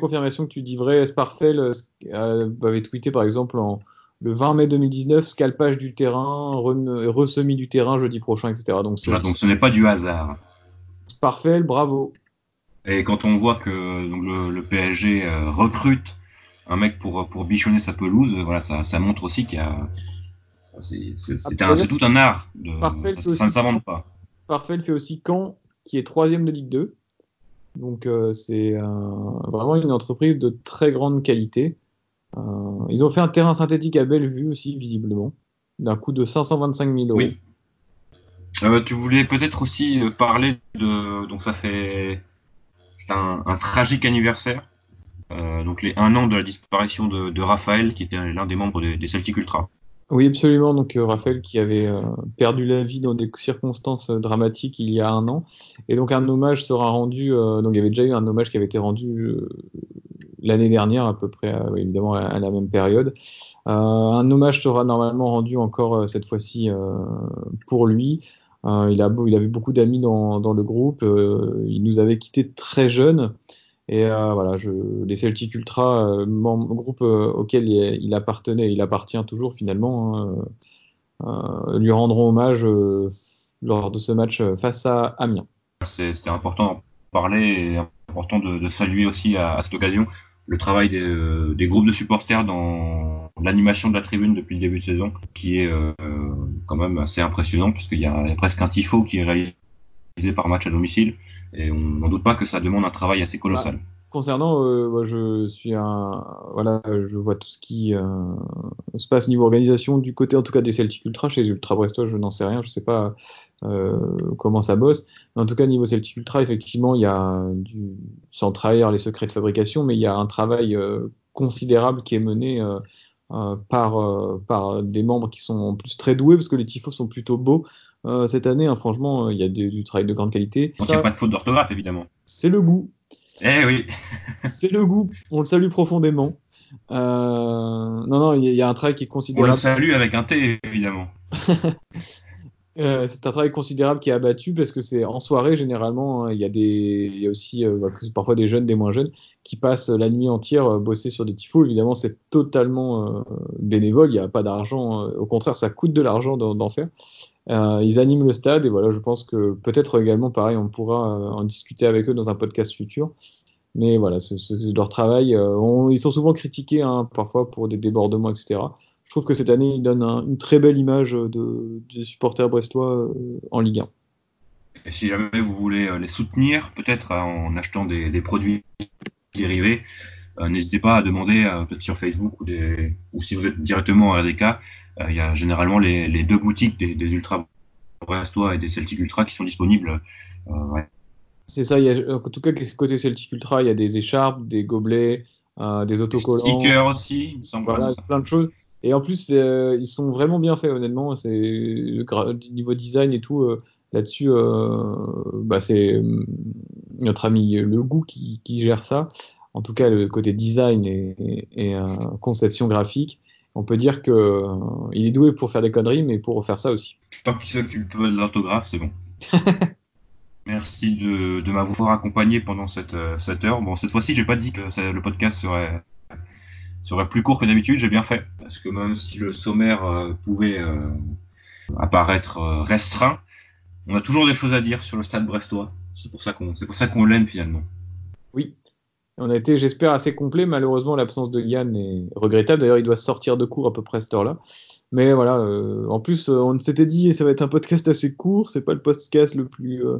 confirmation que tu dis vrai. Sparfell euh, euh, avait tweeté par exemple en, le 20 mai 2019, scalpage du terrain, ressemis du terrain jeudi prochain, etc. Donc, euh, ce, voilà, donc ce n'est pas du hasard. Sparfell, bravo. Et quand on voit que donc, le, le PSG euh, recrute un mec pour pour bichonner sa pelouse, euh, voilà, ça, ça montre aussi qu'il y a c'est c'est tout un art. De, Parfait, ça, ça ne s'invente pas. Sparfell fait aussi Caen, qui est troisième de Ligue 2. Donc, euh, c'est euh, vraiment une entreprise de très grande qualité. Euh, ils ont fait un terrain synthétique à Bellevue aussi, visiblement, d'un coût de 525 000 euros. Oui. Tu voulais peut-être aussi parler de donc ça fait c'est un, tragique anniversaire. Donc les un an de la disparition de, de Raphaël, qui était l'un des membres des, des Celtic Ultra. Oui, absolument. Donc euh, Raphaël qui avait euh, perdu la vie dans des circonstances euh, dramatiques il y a un an, et donc un hommage sera rendu. donc il y avait déjà eu un hommage qui avait été rendu l'année dernière à peu près, évidemment à, la même période. Un hommage sera normalement rendu encore cette fois-ci pour lui. Il, a, il avait beaucoup d'amis dans, dans le groupe. il nous avait quitté très jeune. Et euh, voilà, les Celtic Ultra, euh, groupe euh, auquel il, appartenait, il appartient toujours finalement, hein, lui rendront hommage lors de ce match face à Amiens. C'était important d'en parler et important de, saluer aussi à, cette occasion le travail des, groupes de supporters dans l'animation de la tribune depuis le début de saison, qui est quand même assez impressionnant puisqu'il y, y a presque un tifo qui est réalisé par match à domicile et on n'en doute pas que ça demande un travail assez colossal. Concernant, euh, je suis voilà, je vois tout ce qui euh, se passe niveau organisation du côté, en tout cas des Celtic Ultra. Chez les Ultra Brestois, je n'en sais rien, je sais pas euh, comment ça bosse. Mais en tout cas, niveau Celtic Ultra, effectivement, il y a du, sans trahir les secrets de fabrication, mais il y a un travail considérable qui est mené par par des membres qui sont en plus très doués, parce que les tifos sont plutôt beaux euh, cette année. hein, franchement, il y a du travail de grande qualité. Donc il n'y a pas de faute d'orthographe évidemment. c'est le goût. Eh oui, C'est le goût, on le salue profondément. Euh, non, non, il y, a- il y a un travail qui est on le considérable. salue avec un T évidemment. Euh, c'est un travail considérable qui est abattu parce que c'est en soirée généralement. hein, Il y a des, il y a aussi euh, bah, parfois des jeunes, des moins jeunes, qui passent la nuit entière euh, bosser sur des tifos. Évidemment, c'est totalement euh, bénévole. Il n'y a pas d'argent. euh, au contraire, ça coûte de l'argent d'en faire. Euh, ils animent le stade et voilà, je pense que peut-être également, pareil, on pourra euh, en discuter avec eux dans un podcast futur. Mais voilà, c'est leur travail. euh, ils sont souvent critiqués hein, parfois pour des débordements, etc. Je trouve que cette année, ils donnent un- une très belle image de, des supporters brestois en Ligue 1. Et si jamais vous voulez les soutenir, peut-être euh, en achetant des, produits dérivés, n'hésitez pas à demander euh, peut-être sur Facebook ou, des, ou si vous êtes directement à RDK, euh, il y a généralement les, les deux boutiques des, des Ultra Brestois et des Celtic Ultra qui sont disponibles. Euh, ouais. C'est ça, il y a, en tout cas, côté Celtic Ultra, il y a des écharpes, des gobelets, euh, des Des autocollants. stickers aussi, il me semble. Voilà, plein de choses. Et en plus, euh, ils sont vraiment bien faits, honnêtement. C'est niveau design et tout. euh, Là-dessus, euh, bah, c'est euh, notre ami Le Goût qui, qui gère ça. En tout cas, le côté design et, et, et, euh, conception graphique. On peut dire que euh, il est doué pour faire des conneries, mais pour faire ça aussi. Tant qu'il s'occupe de l'orthographe, c'est bon. Merci de, de m'avoir accompagné pendant cette, euh, cette heure. Bon, cette fois-ci, j'ai pas dit que ça- le podcast serait, serait plus court que d'habitude. J'ai bien fait. Parce que même si le sommaire euh, pouvait euh, apparaître restreint, on a toujours des choses à dire sur le stade brestois. C'est pour ça qu'on, c'est pour ça qu'on l'aime finalement. Oui. On a été, j'espère, assez complet. Malheureusement, l'absence de Yann est regrettable. D'ailleurs, il doit sortir de cours à peu près à cette heure-là. Mais voilà, euh, en plus, euh, on s'était dit, ça va être un podcast assez court. C'est pas le podcast le plus, euh,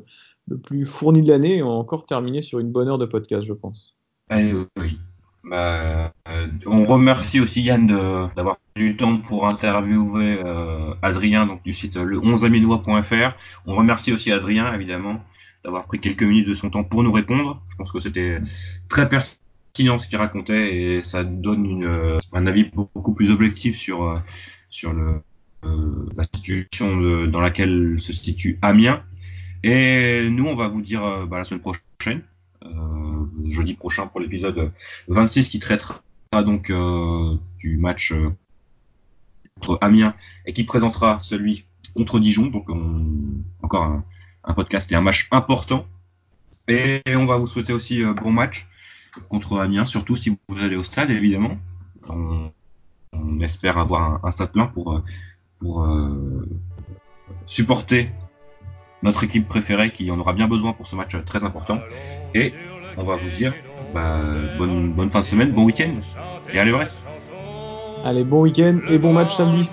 le plus fourni de l'année. On a encore terminé sur une bonne heure de podcast, je pense. Allez, oui. Bah, on remercie aussi Yann d'avoir du temps pour interviewer Adrien donc du site le 11aminois.fr. On remercie aussi Adrien évidemment d'avoir pris quelques minutes de son temps pour nous répondre. Je pense que c'était très pertinent ce qu'il racontait et ça donne euh, un avis beaucoup plus objectif sur euh, sur euh, la situation dans laquelle se situe Amiens. Et nous, on va vous dire bah, la semaine prochaine jeudi prochain pour l'épisode 26 qui traitera donc du match contre Amiens et qui présentera celui contre Dijon. Donc on- encore un, un podcast et un match important. Et on va vous souhaiter aussi euh, bon match contre Amiens, surtout si vous allez au stade évidemment. On, on espère avoir un, un stade plein pour, euh, pour euh, supporter notre équipe préférée qui en aura bien besoin pour ce match euh, très important. Et on va vous dire bah, bonne, bonne fin de semaine, bon week-end et allez Brest Allez, bon week-end et bon match samedi.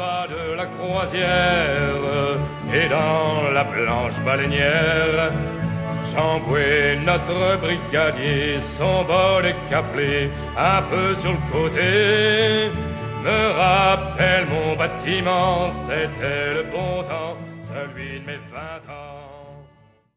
Et dans la blanche baleinière. Chamboué, notre brigadier, son bol est caplé un peu sur le côté. Me rappelle mon bâtiment, c'était le bon temps, celui de mes vingt ans.